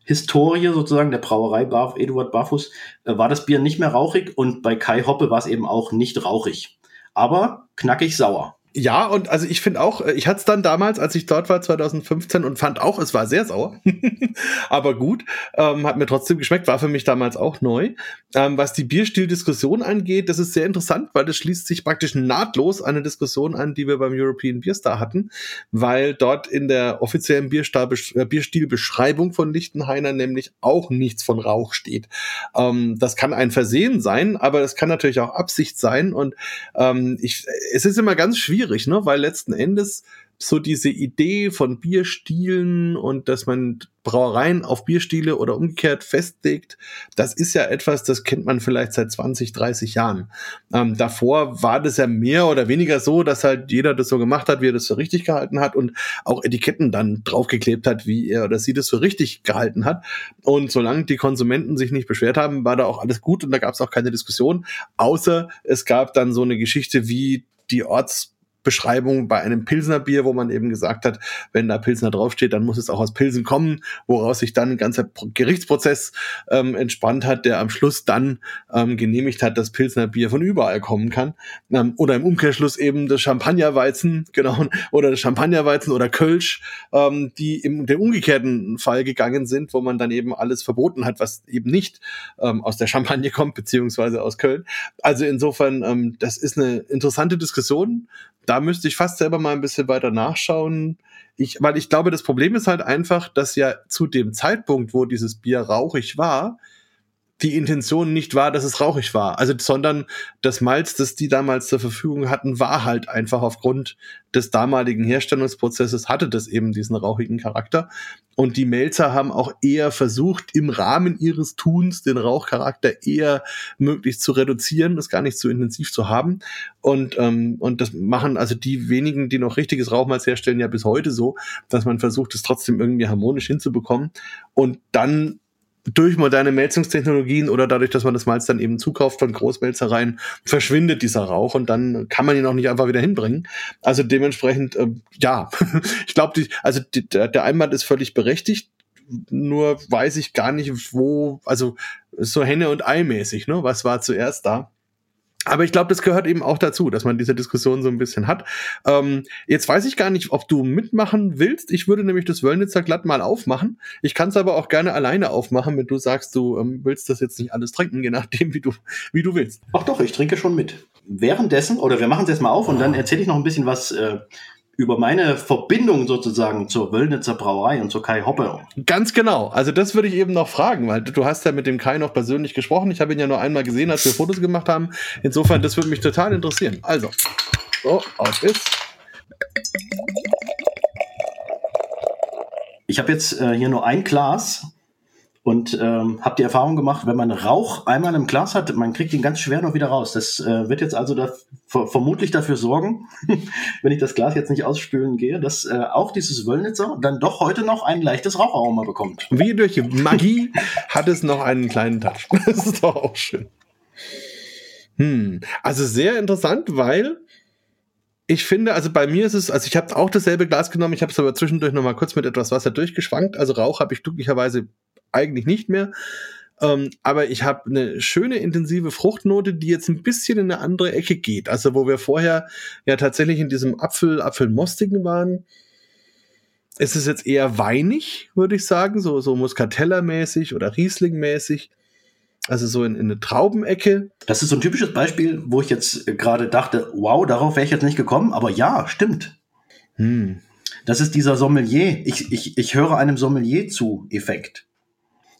Historie sozusagen der Brauerei Bar Eduard Barfuß äh, war das Bier nicht mehr rauchig und bei Kai Hoppe war es eben auch nicht rauchig, aber knackig sauer. Ja, und also ich finde auch, äh, ich hatte es dann damals, als ich dort war, 2015, und fand auch, es war sehr sauer. Aber gut, ähm, hat mir trotzdem geschmeckt, war für mich damals auch neu. Ähm, was die Bierstildiskussion angeht, das ist sehr interessant, weil das schließt sich praktisch nahtlos an eine Diskussion an, die wir beim European Beer Star hatten, weil dort in der offiziellen äh, Bierstilbeschreibung von Lichtenhainer nämlich auch nichts von Rauch steht. Ähm, das kann ein Versehen sein, aber es kann natürlich auch Absicht sein. Und ähm, ich, es ist immer ganz schwierig, schwierig, ne? Weil letzten Endes so diese Idee von Bierstilen und dass man Brauereien auf Bierstile oder umgekehrt festlegt, das ist ja etwas, das kennt man vielleicht seit 20, 30 Jahren. Ähm, davor war das ja mehr oder weniger so, dass halt jeder das so gemacht hat, wie er das für richtig gehalten hat und auch Etiketten dann draufgeklebt hat, wie er oder sie das für richtig gehalten hat. Und solange die Konsumenten sich nicht beschwert haben, war da auch alles gut und da gab es auch keine Diskussion, außer es gab dann so eine Geschichte wie die Orts Beschreibung bei einem Pilsner Bier, wo man eben gesagt hat, wenn da Pilsner draufsteht, dann muss es auch aus Pilsen kommen, woraus sich dann ein ganzer Gerichtsprozess ähm, entspannt hat, der am Schluss dann ähm, genehmigt hat, dass Pilsner Bier von überall kommen kann. Ähm, oder im Umkehrschluss eben das Champagnerweizen, genau, oder das Champagnerweizen oder Kölsch, ähm, die im dem umgekehrten Fall gegangen sind, wo man dann eben alles verboten hat, was eben nicht ähm, aus der Champagne kommt, beziehungsweise aus Köln. Also insofern, ähm, das ist eine interessante Diskussion da müsste ich fast selber mal ein bisschen weiter nachschauen. Ich, weil ich glaube, das Problem ist halt einfach, dass ja zu dem Zeitpunkt, wo dieses Bier rauchig war, die Intention nicht war, dass es rauchig war, also sondern das Malz, das die damals zur Verfügung hatten, war halt einfach aufgrund des damaligen Herstellungsprozesses hatte das eben diesen rauchigen Charakter. Und die Melzer haben auch eher versucht im Rahmen ihres Tuns den Rauchcharakter eher möglichst zu reduzieren, das gar nicht zu intensiv zu haben. Und ähm, und das machen also die wenigen, die noch richtiges Rauchmalz herstellen, ja bis heute so, dass man versucht, es trotzdem irgendwie harmonisch hinzubekommen. Und dann durch moderne Melzungstechnologien oder dadurch, dass man das Malz dann eben zukauft von Großmelzereien, verschwindet dieser Rauch und dann kann man ihn auch nicht einfach wieder hinbringen. Also dementsprechend, äh, ja, ich glaube, also die, der, Einwand ist völlig berechtigt. Nur weiß ich gar nicht, wo, also so Henne und Ei mäßig, ne? Was war zuerst da? Aber ich glaube, das gehört eben auch dazu, dass man diese Diskussion so ein bisschen hat. Ähm, jetzt weiß ich gar nicht, ob du mitmachen willst. Ich würde nämlich das Wöllnitzer glatt mal aufmachen. Ich kann es aber auch gerne alleine aufmachen, wenn du sagst, du ähm, willst das jetzt nicht alles trinken, je nachdem, wie du, wie du willst. Ach doch, ich trinke schon mit. Währenddessen, oder wir machen es jetzt mal auf und dann erzähle ich noch ein bisschen was äh, über meine Verbindung sozusagen zur Wöllnitzer Brauerei und zur Kai Hoppe. Ganz genau. Also das würde ich eben noch fragen, weil du hast ja mit dem Kai noch persönlich gesprochen. Ich habe ihn ja nur einmal gesehen, als wir Fotos gemacht haben. Insofern, das würde mich total interessieren. Also, so, auf ist. Ich habe jetzt äh, hier nur ein Glas und ähm, habe die Erfahrung gemacht, wenn man Rauch einmal im Glas hat, man kriegt ihn ganz schwer noch wieder raus. Das äh, wird jetzt also da, vermutlich dafür sorgen, wenn ich das Glas jetzt nicht ausspülen gehe, dass äh, auch dieses Wöllnitzer dann doch heute noch ein leichtes Raucharoma bekommt. Wie durch Magie hat es noch einen kleinen Touch. Das ist doch auch schön. Hm. Also sehr interessant, weil ich finde, also bei mir ist es, also ich habe auch dasselbe Glas genommen, ich habe es aber zwischendurch noch mal kurz mit etwas Wasser durchgeschwankt. Also Rauch habe ich glücklicherweise eigentlich nicht mehr. Ähm, aber ich habe eine schöne intensive Fruchtnote, die jetzt ein bisschen in eine andere Ecke geht. Also wo wir vorher ja tatsächlich in diesem Apfel, Apfelmostigen waren. Es ist jetzt eher weinig, würde ich sagen, so, so Muscatella-mäßig oder Riesling-mäßig. Also so in, in eine Traubenecke. Das ist so ein typisches Beispiel, wo ich jetzt gerade dachte, wow, darauf wäre ich jetzt nicht gekommen, aber ja, stimmt. Hm. Das ist dieser Sommelier, ich, ich, ich höre einem Sommelier zu Effekt.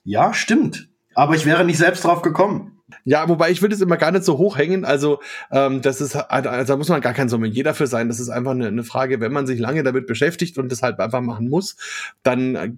Ja, stimmt. Aber ich wäre nicht selbst drauf gekommen. Ja, wobei ich würde es immer gar nicht so hoch hängen. Also, ähm, das ist, also, da muss man gar kein Sommelier dafür sein. Das ist einfach eine, eine Frage, wenn man sich lange damit beschäftigt und das halt einfach machen muss, dann äh,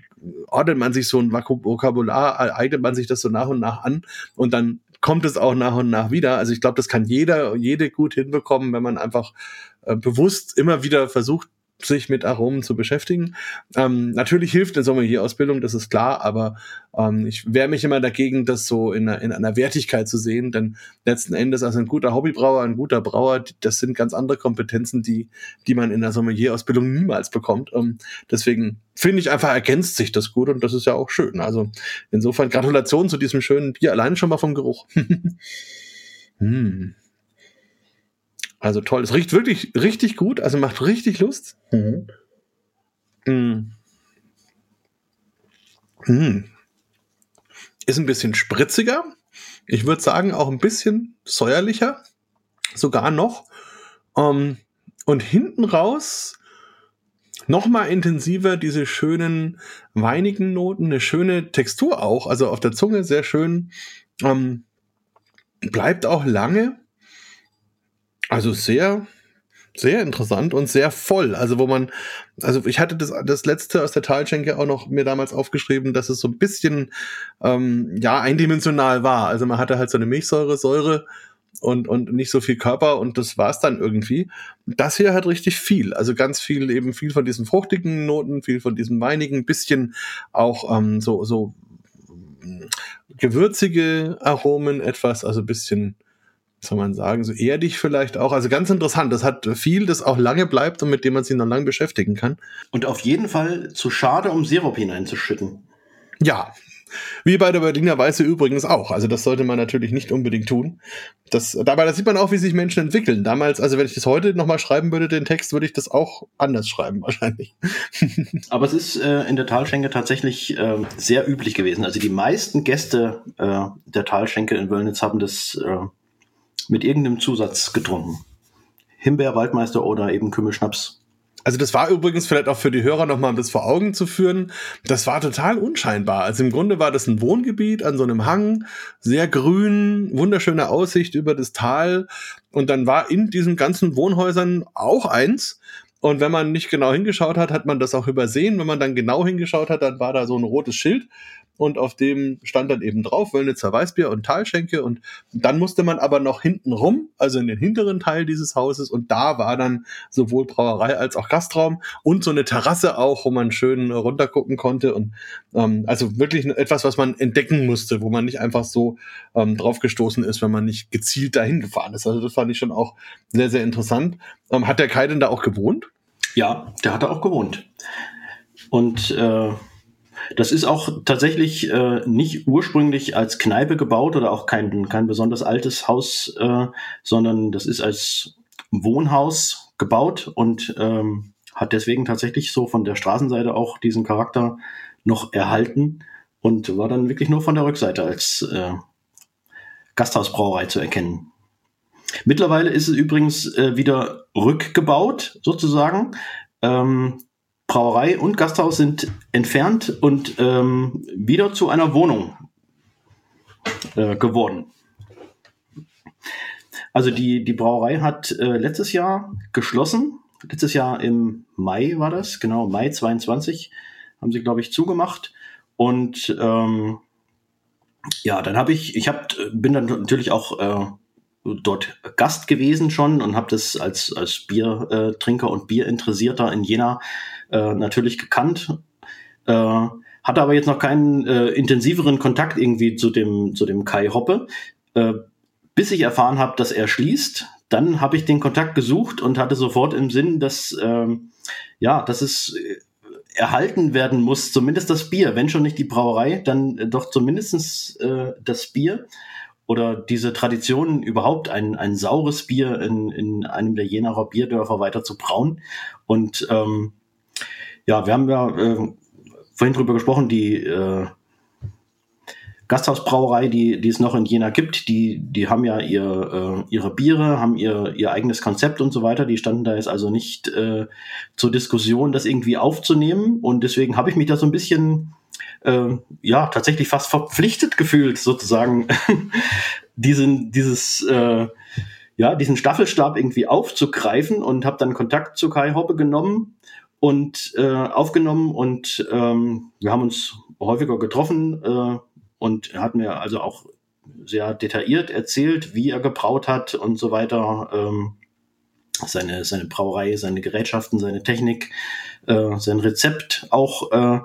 ordnet man sich so ein Vokabular, eignet man sich das so nach und nach an und dann kommt es auch nach und nach wieder. Also ich glaube, das kann jeder, jede gut hinbekommen, wenn man einfach äh, bewusst immer wieder versucht, sich mit Aromen zu beschäftigen. Ähm, natürlich hilft eine Sommelier-Ausbildung, das ist klar, aber ähm, ich wehre mich immer dagegen, das so in einer, in einer Wertigkeit zu sehen, denn letzten Endes, also ein guter Hobbybrauer, ein guter Brauer, das sind ganz andere Kompetenzen, die, die man in der Sommelier-Ausbildung niemals bekommt. Ähm, deswegen finde ich einfach, ergänzt sich das gut und das ist ja auch schön. Also insofern Gratulation zu diesem schönen Bier, allein schon mal vom Geruch. hm. Also toll. Es riecht wirklich richtig gut, also macht richtig Lust. Mhm. Mm. Mm. Ist ein bisschen spritziger. Ich würde sagen, auch ein bisschen säuerlicher. Sogar noch. Um, ähm, und hinten raus noch mal intensiver diese schönen weinigen Noten, eine schöne Textur auch, also auf der Zunge sehr schön. Ähm, bleibt auch lange also sehr, sehr interessant und sehr voll. Also wo man, also ich hatte das, das letzte aus der Talschenke auch noch mir damals aufgeschrieben, dass es so ein bisschen ähm, ja eindimensional war. Also man hatte halt so eine Milchsäure, Säure und, und nicht so viel Körper und das war's dann irgendwie. Das hier hat richtig viel. Also ganz viel, eben viel von diesen fruchtigen Noten, viel von diesem weinigen, bisschen auch ähm, so, so gewürzige Aromen etwas, also bisschen soll man sagen, so erdig vielleicht auch. Also ganz interessant. Das hat viel, das auch lange bleibt und mit dem man sich noch lange beschäftigen kann. Und auf jeden Fall zu schade, um Sirup hineinzuschütten. Ja. Wie bei der Berliner Weiße übrigens auch. Also das sollte man natürlich nicht unbedingt tun. Das, dabei da sieht man auch, wie sich Menschen entwickeln. Damals, also wenn ich das heute nochmal schreiben würde, den Text, würde ich das auch anders schreiben wahrscheinlich. Aber es ist äh, in der Talschenke tatsächlich äh, sehr üblich gewesen. Also die meisten Gäste äh, der Talschenke in Wöllnitz haben das äh, mit irgendeinem Zusatz getrunken. Himbeer-Waldmeister oder eben Kümmelschnaps. Also das war übrigens vielleicht auch für die Hörer nochmal das vor Augen zu führen. Das war total unscheinbar. Also im Grunde war das ein Wohngebiet an so einem Hang, sehr grün, wunderschöne Aussicht über das Tal. Und dann war in diesen ganzen Wohnhäusern auch eins. Und wenn man nicht genau hingeschaut hat, hat man das auch übersehen. Wenn man dann genau hingeschaut hat, dann war da so ein rotes Schild und auf dem stand dann eben drauf Wöllnitzer Weißbier und Talschenke und dann musste man aber noch hinten rum, also in den hinteren Teil dieses Hauses und da war dann sowohl Brauerei als auch Gastraum und so eine Terrasse auch, wo man schön runtergucken konnte und ähm, also wirklich etwas, was man entdecken musste, wo man nicht einfach so ähm, drauf gestoßen ist, wenn man nicht gezielt dahin gefahren ist. Also das fand ich schon auch sehr, sehr interessant. Ähm, hat der Kai denn da auch gewohnt? Ja, der hat da auch gewohnt. Und äh, das ist auch tatsächlich äh, nicht ursprünglich als Kneipe gebaut oder auch kein, kein besonders altes Haus, äh, sondern das ist als Wohnhaus gebaut und ähm, hat deswegen tatsächlich so von der Straßenseite auch diesen Charakter noch erhalten und war dann wirklich nur von der Rückseite als äh, Gasthausbrauerei zu erkennen. Mittlerweile ist es übrigens äh, wieder rückgebaut, sozusagen. Ähm, Brauerei und Gasthaus sind entfernt und ähm, wieder zu einer Wohnung äh, geworden. Also die, die Brauerei hat äh, letztes Jahr geschlossen. Letztes Jahr im Mai war das, genau, Mai 22 haben sie, glaube ich, zugemacht. Und ähm, ja, dann habe ich, ich hab, bin dann natürlich auch äh, dort Gast gewesen schon und habe das als, als Biertrinker und Bierinteressierter in Jena äh, natürlich gekannt. Äh, hatte aber jetzt noch keinen äh, intensiveren Kontakt irgendwie zu dem, zu dem Kai Hoppe. Äh, bis ich erfahren habe, dass er schließt, dann habe ich den Kontakt gesucht und hatte sofort im Sinn, dass, ähm, ja, dass es erhalten werden muss, zumindest das Bier, wenn schon nicht die Brauerei, dann doch zumindestens äh, das Bier oder diese Tradition überhaupt ein, ein saures Bier in, in einem der Jenaer Bierdörfer weiter zu brauen. Und ähm, ja, wir haben ja äh, vorhin drüber gesprochen, die äh, Gasthausbrauerei, die, die es noch in Jena gibt, die, die haben ja ihr, äh, ihre Biere, haben ihr, ihr eigenes Konzept und so weiter. Die standen da jetzt also nicht äh, zur Diskussion, das irgendwie aufzunehmen. Und deswegen habe ich mich da so ein bisschen äh, ja tatsächlich fast verpflichtet gefühlt, sozusagen diesen, dieses äh, ja, diesen Staffelstab irgendwie aufzugreifen und habe dann Kontakt zu Kai Hoppe genommen und äh, aufgenommen und ähm, wir haben uns häufiger getroffen äh, und er hat mir also auch sehr detailliert erzählt, wie er gebraut hat und so weiter. Ähm, seine, seine Brauerei, seine Gerätschaften, seine Technik, äh, sein Rezept auch äh,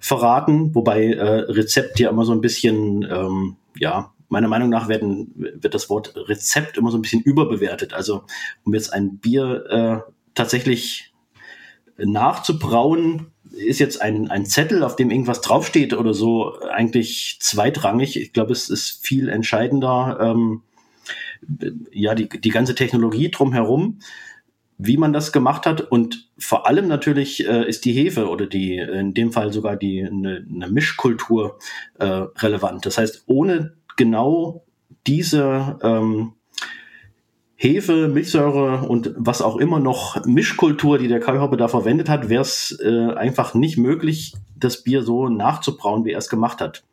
verraten, wobei äh, Rezept ja immer so ein bisschen, ähm, ja, meiner Meinung nach werden, wird das Wort Rezept immer so ein bisschen überbewertet. Also um jetzt ein Bier äh, tatsächlich nachzubrauen, ist jetzt ein, ein Zettel, auf dem irgendwas draufsteht oder so, eigentlich zweitrangig. Ich glaube, es ist viel entscheidender, ähm, ja, die, die ganze Technologie drumherum wie man das gemacht hat und vor allem natürlich äh, ist die Hefe oder die in dem Fall sogar die eine, eine Mischkultur äh, relevant. Das heißt, ohne genau diese ähm, Hefe, Milchsäure und was auch immer noch Mischkultur, die der Kaihoppe da verwendet hat, wäre es äh, einfach nicht möglich, das Bier so nachzubrauen, wie er es gemacht hat.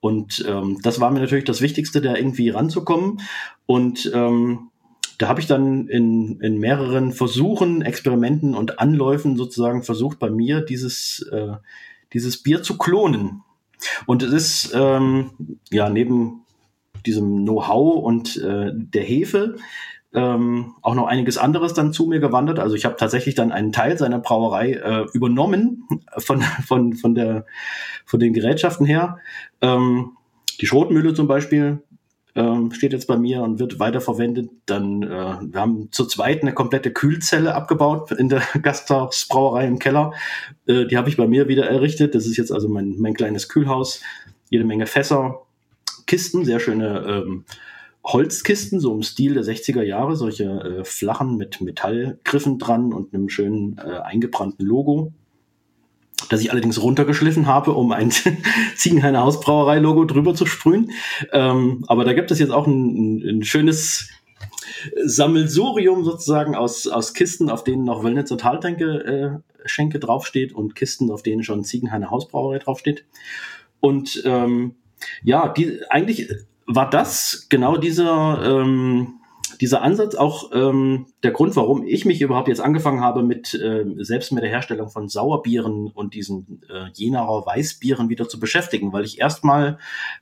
Und ähm, das war mir natürlich das Wichtigste, da irgendwie ranzukommen. Und ähm, da habe ich dann in, in mehreren Versuchen, Experimenten und Anläufen sozusagen versucht, bei mir dieses, äh, dieses Bier zu klonen. Und es ist ähm, ja neben diesem Know-how und äh, der Hefe ähm, auch noch einiges anderes dann zu mir gewandert. Also ich habe tatsächlich dann einen Teil seiner Brauerei äh, übernommen von, von, von, der, von den Gerätschaften her. Ähm, die Schrotmühle zum Beispiel, ähm, steht jetzt bei mir und wird weiterverwendet. Dann, äh, wir haben zu zweit eine komplette Kühlzelle abgebaut in der Gasthausbrauerei im Keller. Äh, die habe ich bei mir wieder errichtet. Das ist jetzt also mein, mein kleines Kühlhaus. Jede Menge Fässer, Kisten, sehr schöne ähm, Holzkisten, so im Stil der 60er Jahre, solche äh, flachen mit Metallgriffen dran und einem schönen äh, eingebrannten Logo das ich allerdings runtergeschliffen habe, um ein Ziegenhainer Hausbrauerei-Logo drüber zu sprühen. Ähm, aber da gibt es jetzt auch ein, ein, schönes Sammelsurium sozusagen aus, aus Kisten, auf denen noch Wöllnitzer Taltränke äh, Schenke draufsteht und Kisten, auf denen schon Ziegenhainer Hausbrauerei draufsteht. Und ähm, ja, die, eigentlich war das genau dieser, ähm, dieser Ansatz auch ähm, der Grund, warum ich mich überhaupt jetzt angefangen habe, mit äh, selbst mit der Herstellung von Sauerbieren und diesen äh, Jenaer Weißbieren wieder zu beschäftigen, weil ich erstmal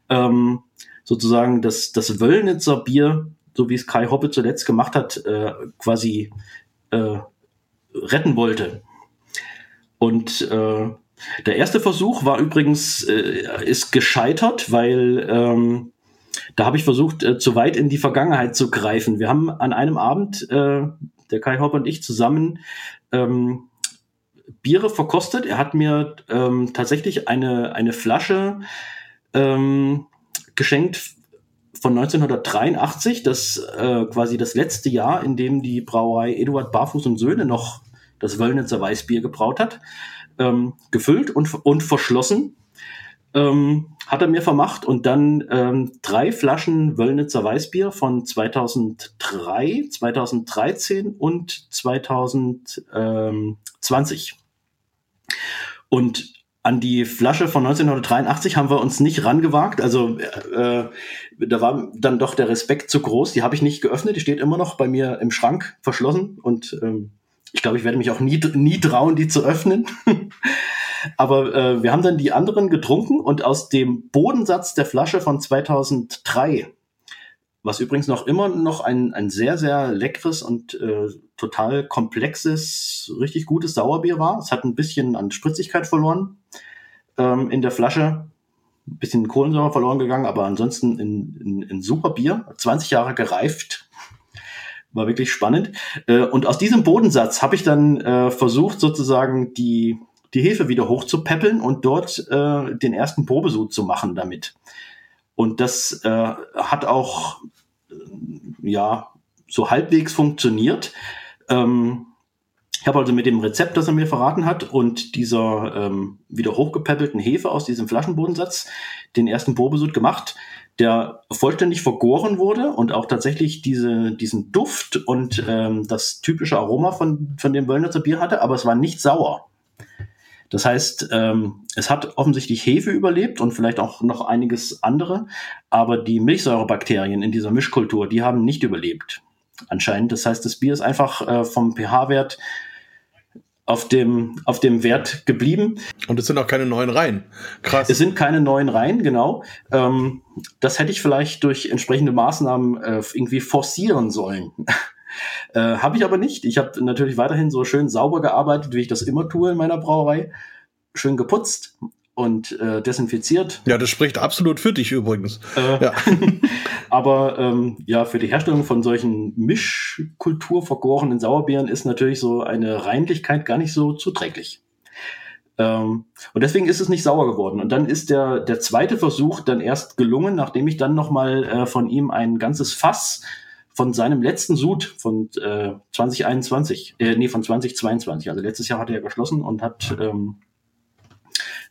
ähm, sozusagen das, das Wöllnitzer Bier, so wie es Kai Hoppe zuletzt gemacht hat, äh, quasi äh, retten wollte. Und äh, der erste Versuch war übrigens, äh, ist gescheitert, weil ähm, da habe ich versucht, äh, zu weit in die Vergangenheit zu greifen. Wir haben an einem Abend, äh, der Kai Hopp und ich zusammen, ähm, Biere verkostet. Er hat mir ähm, tatsächlich eine, eine Flasche ähm, geschenkt von 1983, das äh, quasi das letzte Jahr, in dem die Brauerei Eduard Barfuß und Söhne noch das Wöllnitzer Weißbier gebraut hat, ähm, gefüllt und, und verschlossen ähm, hat er mir vermacht und dann ähm, drei Flaschen Wöllnitzer Weißbier von 2003, 2013 und 2020. Und an die Flasche von 1983 haben wir uns nicht rangewagt. Also äh, da war dann doch der Respekt zu groß. Die habe ich nicht geöffnet. Die steht immer noch bei mir im Schrank verschlossen. Und ähm, ich glaube, ich werde mich auch nie, nie trauen, die zu öffnen. Aber äh, wir haben dann die anderen getrunken und aus dem Bodensatz der Flasche von 2003, was übrigens noch immer noch ein, ein sehr, sehr leckeres und äh, total komplexes, richtig gutes Sauerbier war. Es hat ein bisschen an Spritzigkeit verloren ähm, in der Flasche. Ein bisschen Kohlensäure verloren gegangen, aber ansonsten in, in, in super Bier. 20 Jahre gereift, war wirklich spannend. Äh, und aus diesem Bodensatz habe ich dann äh, versucht, sozusagen die, die Hefe wieder hochzupäppeln und dort äh, den ersten Probesud zu machen damit. Und das äh, hat auch äh, ja so halbwegs funktioniert. Ähm, ich habe also mit dem Rezept, das er mir verraten hat, und dieser ähm, wieder hochgepäppelten Hefe aus diesem Flaschenbodensatz den ersten Probesud gemacht, der vollständig vergoren wurde und auch tatsächlich diese, diesen Duft und ähm, das typische Aroma von, von dem Wöllnitzer Bier hatte, aber es war nicht sauer. Das heißt, ähm, es hat offensichtlich Hefe überlebt und vielleicht auch noch einiges andere, aber die Milchsäurebakterien in dieser Mischkultur, die haben nicht überlebt. Anscheinend. Das heißt, das Bier ist einfach äh, vom pH-Wert auf dem, auf dem Wert geblieben. Und es sind auch keine neuen Reihen. Krass. Es sind keine neuen Reihen, genau. Ähm, das hätte ich vielleicht durch entsprechende Maßnahmen äh, irgendwie forcieren sollen. Äh, habe ich aber nicht. Ich habe natürlich weiterhin so schön sauber gearbeitet, wie ich das immer tue in meiner Brauerei. Schön geputzt und äh, desinfiziert. Ja, das spricht absolut für dich übrigens. Äh, ja. aber ähm, ja, für die Herstellung von solchen Mischkultur vergorenen Sauerbeeren ist natürlich so eine Reinlichkeit gar nicht so zuträglich. Ähm, und deswegen ist es nicht sauer geworden. Und dann ist der, der zweite Versuch dann erst gelungen, nachdem ich dann nochmal äh, von ihm ein ganzes Fass von seinem letzten Sud von äh, 2021, äh, nee, von 2022. Also letztes Jahr hat er ja geschlossen und hat ähm,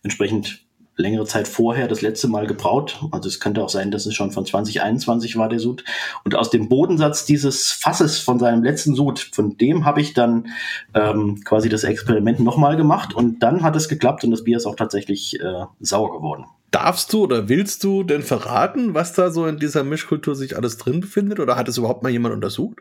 entsprechend längere Zeit vorher das letzte Mal gebraut. Also es könnte auch sein, dass es schon von 2021 war, der Sud. Und aus dem Bodensatz dieses Fasses von seinem letzten Sud, von dem habe ich dann ähm, quasi das Experiment nochmal gemacht und dann hat es geklappt und das Bier ist auch tatsächlich äh, sauer geworden. Darfst du oder willst du denn verraten, was da so in dieser Mischkultur sich alles drin befindet? Oder hat es überhaupt mal jemand untersucht?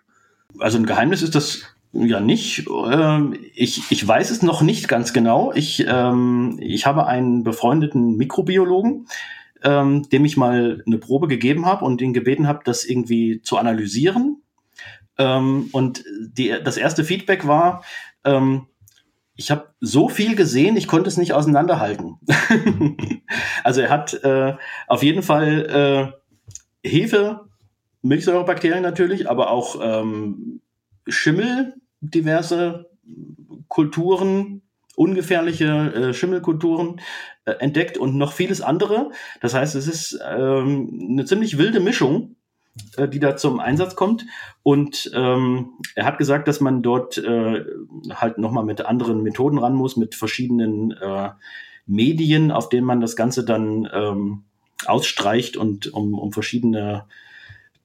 Also ein Geheimnis ist das ja nicht. Ähm, ich, ich weiß es noch nicht ganz genau. Ich, ähm, ich habe einen befreundeten Mikrobiologen, ähm, dem ich mal eine Probe gegeben habe und ihn gebeten habe, das irgendwie zu analysieren. Ähm, und die, das erste Feedback war, ähm, ich habe so viel gesehen, ich konnte es nicht auseinanderhalten. also er hat äh, auf jeden Fall äh, Hefe, Milchsäurebakterien natürlich, aber auch ähm, Schimmel, diverse Kulturen, ungefährliche äh, Schimmelkulturen äh, entdeckt und noch vieles andere. Das heißt, es ist ähm, eine ziemlich wilde Mischung äh, die da zum Einsatz kommt. Und ähm, er hat gesagt, dass man dort äh, halt nochmal mit anderen Methoden ran muss, mit verschiedenen äh, Medien, auf denen man das Ganze dann ähm, ausstreicht und um, um verschiedene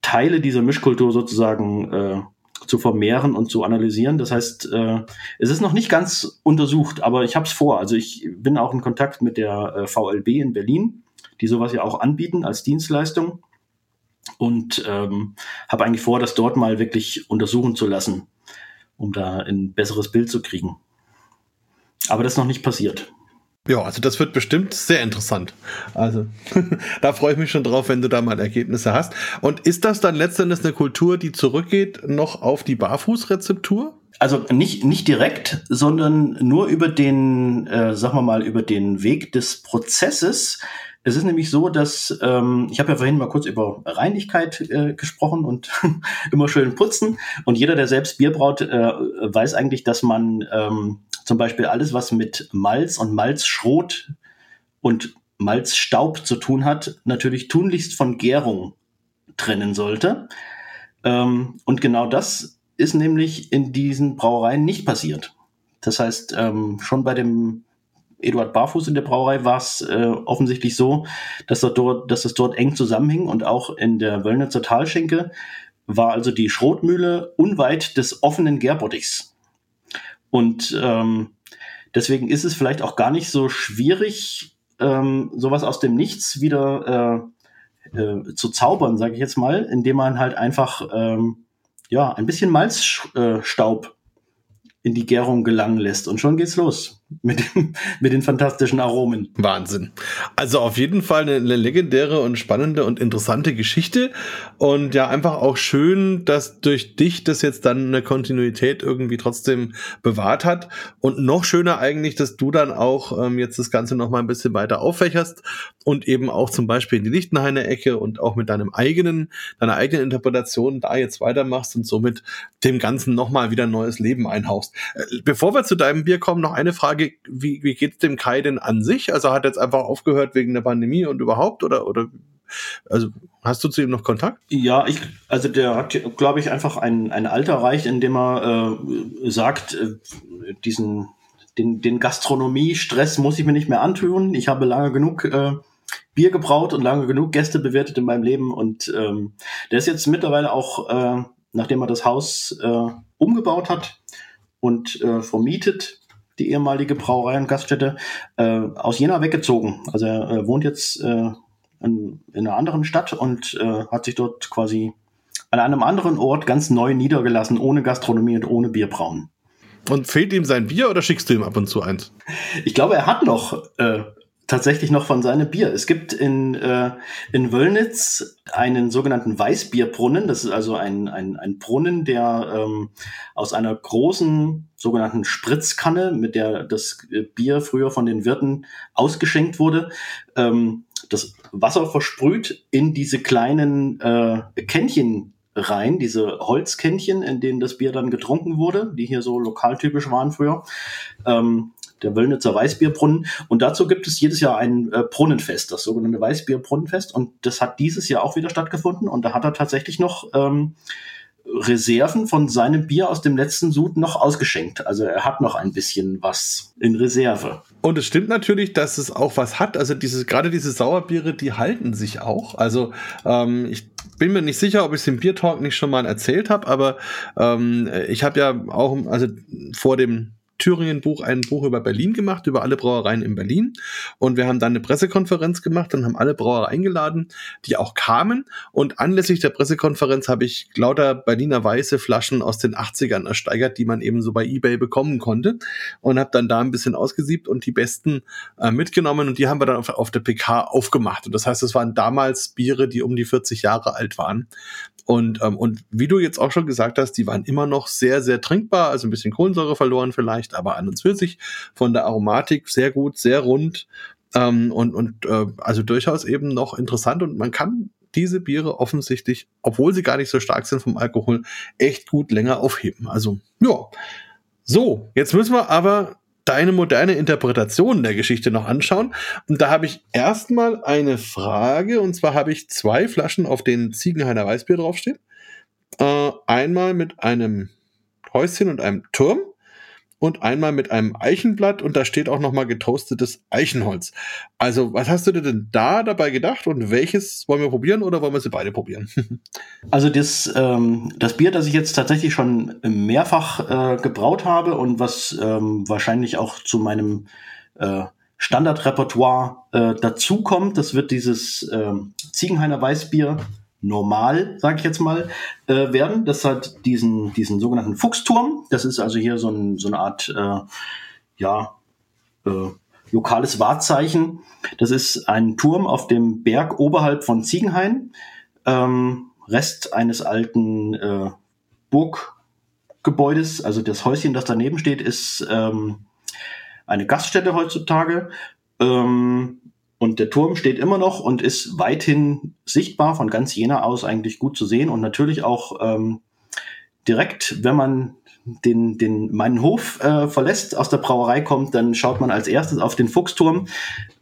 Teile dieser Mischkultur sozusagen äh, zu vermehren und zu analysieren. Das heißt, äh, es ist noch nicht ganz untersucht, aber ich habe es vor. Also ich bin auch in Kontakt mit der äh, VLB in Berlin, die sowas ja auch anbieten als Dienstleistung und ähm, habe eigentlich vor, das dort mal wirklich untersuchen zu lassen, um da ein besseres Bild zu kriegen. Aber das ist noch nicht passiert. Ja, also das wird bestimmt sehr interessant. Also da freue ich mich schon drauf, wenn du da mal Ergebnisse hast. Und ist das dann letztendlich eine Kultur, die zurückgeht noch auf die Barfußrezeptur? Also nicht, nicht direkt, sondern nur über den, äh, sagen wir mal, über den Weg des Prozesses. Es ist nämlich so, dass ähm, ich habe ja vorhin mal kurz über Reinigkeit äh, gesprochen und immer schön putzen. Und jeder, der selbst Bier braut, äh, weiß eigentlich, dass man ähm, zum Beispiel alles, was mit Malz und Malzschrot und Malzstaub zu tun hat, natürlich tunlichst von Gärung trennen sollte. Ähm, und genau das ist nämlich in diesen Brauereien nicht passiert. Das heißt, ähm, schon bei dem Eduard Barfuß in der Brauerei war es äh, offensichtlich so, dass, dort, dass es dort eng zusammenhing und auch in der Wöllnitzer Talschenke war also die Schrotmühle unweit des offenen Gärbottichs. Und ähm, deswegen ist es vielleicht auch gar nicht so schwierig, ähm, sowas aus dem Nichts wieder äh, äh, zu zaubern, sage ich jetzt mal, indem man halt einfach ähm, ja ein bisschen Malzstaub in die Gärung gelangen lässt. Und schon geht's los mit, dem, mit den fantastischen Aromen. Wahnsinn. Also auf jeden Fall eine, legendäre und spannende und interessante Geschichte. Und ja, einfach auch schön, dass durch dich das jetzt dann eine Kontinuität irgendwie trotzdem bewahrt hat. Und noch schöner eigentlich, dass du dann auch ähm, jetzt das Ganze noch mal ein bisschen weiter auffächerst und eben auch zum Beispiel in die Lichtenhainer Ecke und auch mit deinem eigenen, deiner eigenen Interpretation da jetzt weitermachst und somit dem Ganzen noch mal wieder neues Leben einhaust. Äh, bevor wir zu deinem Bier kommen, noch eine Frage. Wie, wie geht's dem Kai denn an sich? Also hat er jetzt einfach aufgehört wegen der Pandemie und überhaupt oder, oder also hast du zu ihm noch Kontakt? Ja, ich, also der hat, glaube ich, einfach ein, ein Alter erreicht, in dem er äh, sagt, äh, diesen, den, den Gastronomie-Stress muss ich mir nicht mehr antun. Ich habe lange genug äh, Bier gebraut und lange genug Gäste bewertet in meinem Leben und ähm, der ist jetzt mittlerweile auch, äh, nachdem er das Haus äh, umgebaut hat, und äh, vermietet die ehemalige Brauerei und Gaststätte äh, aus Jena weggezogen. Also er äh, wohnt jetzt äh, in, in, einer anderen Stadt und äh, hat sich dort quasi an einem anderen Ort ganz neu niedergelassen, ohne Gastronomie und ohne Bierbrauen. Und fehlt ihm sein Bier oder schickst du ihm ab und zu eins? Ich glaube, er hat noch äh, tatsächlich noch von seinem Bier. Es gibt in, äh, in Wöllnitz einen sogenannten Weißbierbrunnen. Das ist also ein, ein, ein Brunnen, der ähm, aus einer großen sogenannten Spritzkanne, mit der das Bier früher von den Wirten ausgeschenkt wurde, ähm, das Wasser versprüht in diese kleinen äh, Kännchen rein, diese Holzkännchen, in denen das Bier dann getrunken wurde, die hier so lokaltypisch waren früher. Ähm, der Wöllnitzer Weißbierbrunnen. Und dazu gibt es jedes Jahr ein äh, Brunnenfest, das sogenannte Weißbierbrunnenfest. Und das hat dieses Jahr auch wieder stattgefunden. Und da hat er tatsächlich noch ähm, Reserven von seinem Bier aus dem letzten Sud noch ausgeschenkt. Also er hat noch ein bisschen was in Reserve. Und es stimmt natürlich, dass es auch was hat. Also diese, gerade diese Sauerbiere, die halten sich auch. Also ähm, ich bin mir nicht sicher, ob ich es im Biertalk nicht schon mal erzählt habe, aber ähm, ich habe ja auch, also vor dem Thüringen-Buch ein Buch über Berlin gemacht, über alle Brauereien in Berlin. Und wir haben dann eine Pressekonferenz gemacht und haben alle Brauer eingeladen, die auch kamen. Und anlässlich der Pressekonferenz habe ich lauter Berliner weiße Flaschen aus den 80ern ersteigert, die man eben so bei eBay bekommen konnte. Und habe dann da ein bisschen ausgesiebt und die besten äh, mitgenommen. Und die haben wir dann auf, auf der PK aufgemacht. Und das heißt, es waren damals Biere, die um die 40 Jahre alt waren. Und, ähm, und wie du jetzt auch schon gesagt hast, die waren immer noch sehr, sehr trinkbar, also ein bisschen Kohlensäure verloren vielleicht, aber an und für sich von der Aromatik sehr gut, sehr rund ähm, und, und äh, also durchaus eben noch interessant und man kann diese Biere offensichtlich, obwohl sie gar nicht so stark sind vom Alkohol, echt gut länger aufheben. Also, ja. So, jetzt müssen wir aber deine moderne Interpretation der Geschichte noch anschauen. Und da habe ich erstmal eine Frage, und zwar habe ich zwei Flaschen, auf denen Ziegenhainer Weißbier draufsteht. Äh, einmal mit einem Häuschen und einem Turm und einmal mit einem Eichenblatt und da steht auch nochmal getoastetes Eichenholz. Also, was hast du dir denn da dabei gedacht und welches wollen wir probieren oder wollen wir sie beide probieren? also, das, ähm, das Bier, das ich jetzt tatsächlich schon mehrfach äh, gebraut habe und was ähm, wahrscheinlich auch zu meinem äh, Standardrepertoire äh, dazukommt, das wird dieses äh, Ziegenhainer Weißbier normal, sage ich jetzt mal, äh, werden. Das hat diesen, diesen sogenannten Fuchsturm. Das ist also hier so, ein, so eine Art, äh, ja, äh, lokales Wahrzeichen. Das ist ein Turm auf dem Berg oberhalb von Ziegenhain. Ähm, Rest eines alten äh, Burggebäudes, also das Häuschen, das daneben steht, ist ähm, eine Gaststätte heutzutage. Ähm, und der Turm steht immer noch und ist weithin sichtbar von ganz Jena aus eigentlich gut zu sehen und natürlich auch ähm, direkt, wenn man den, den meinen Hof äh, verlässt, aus der Brauerei kommt, dann schaut man als erstes auf den Fuchsturm.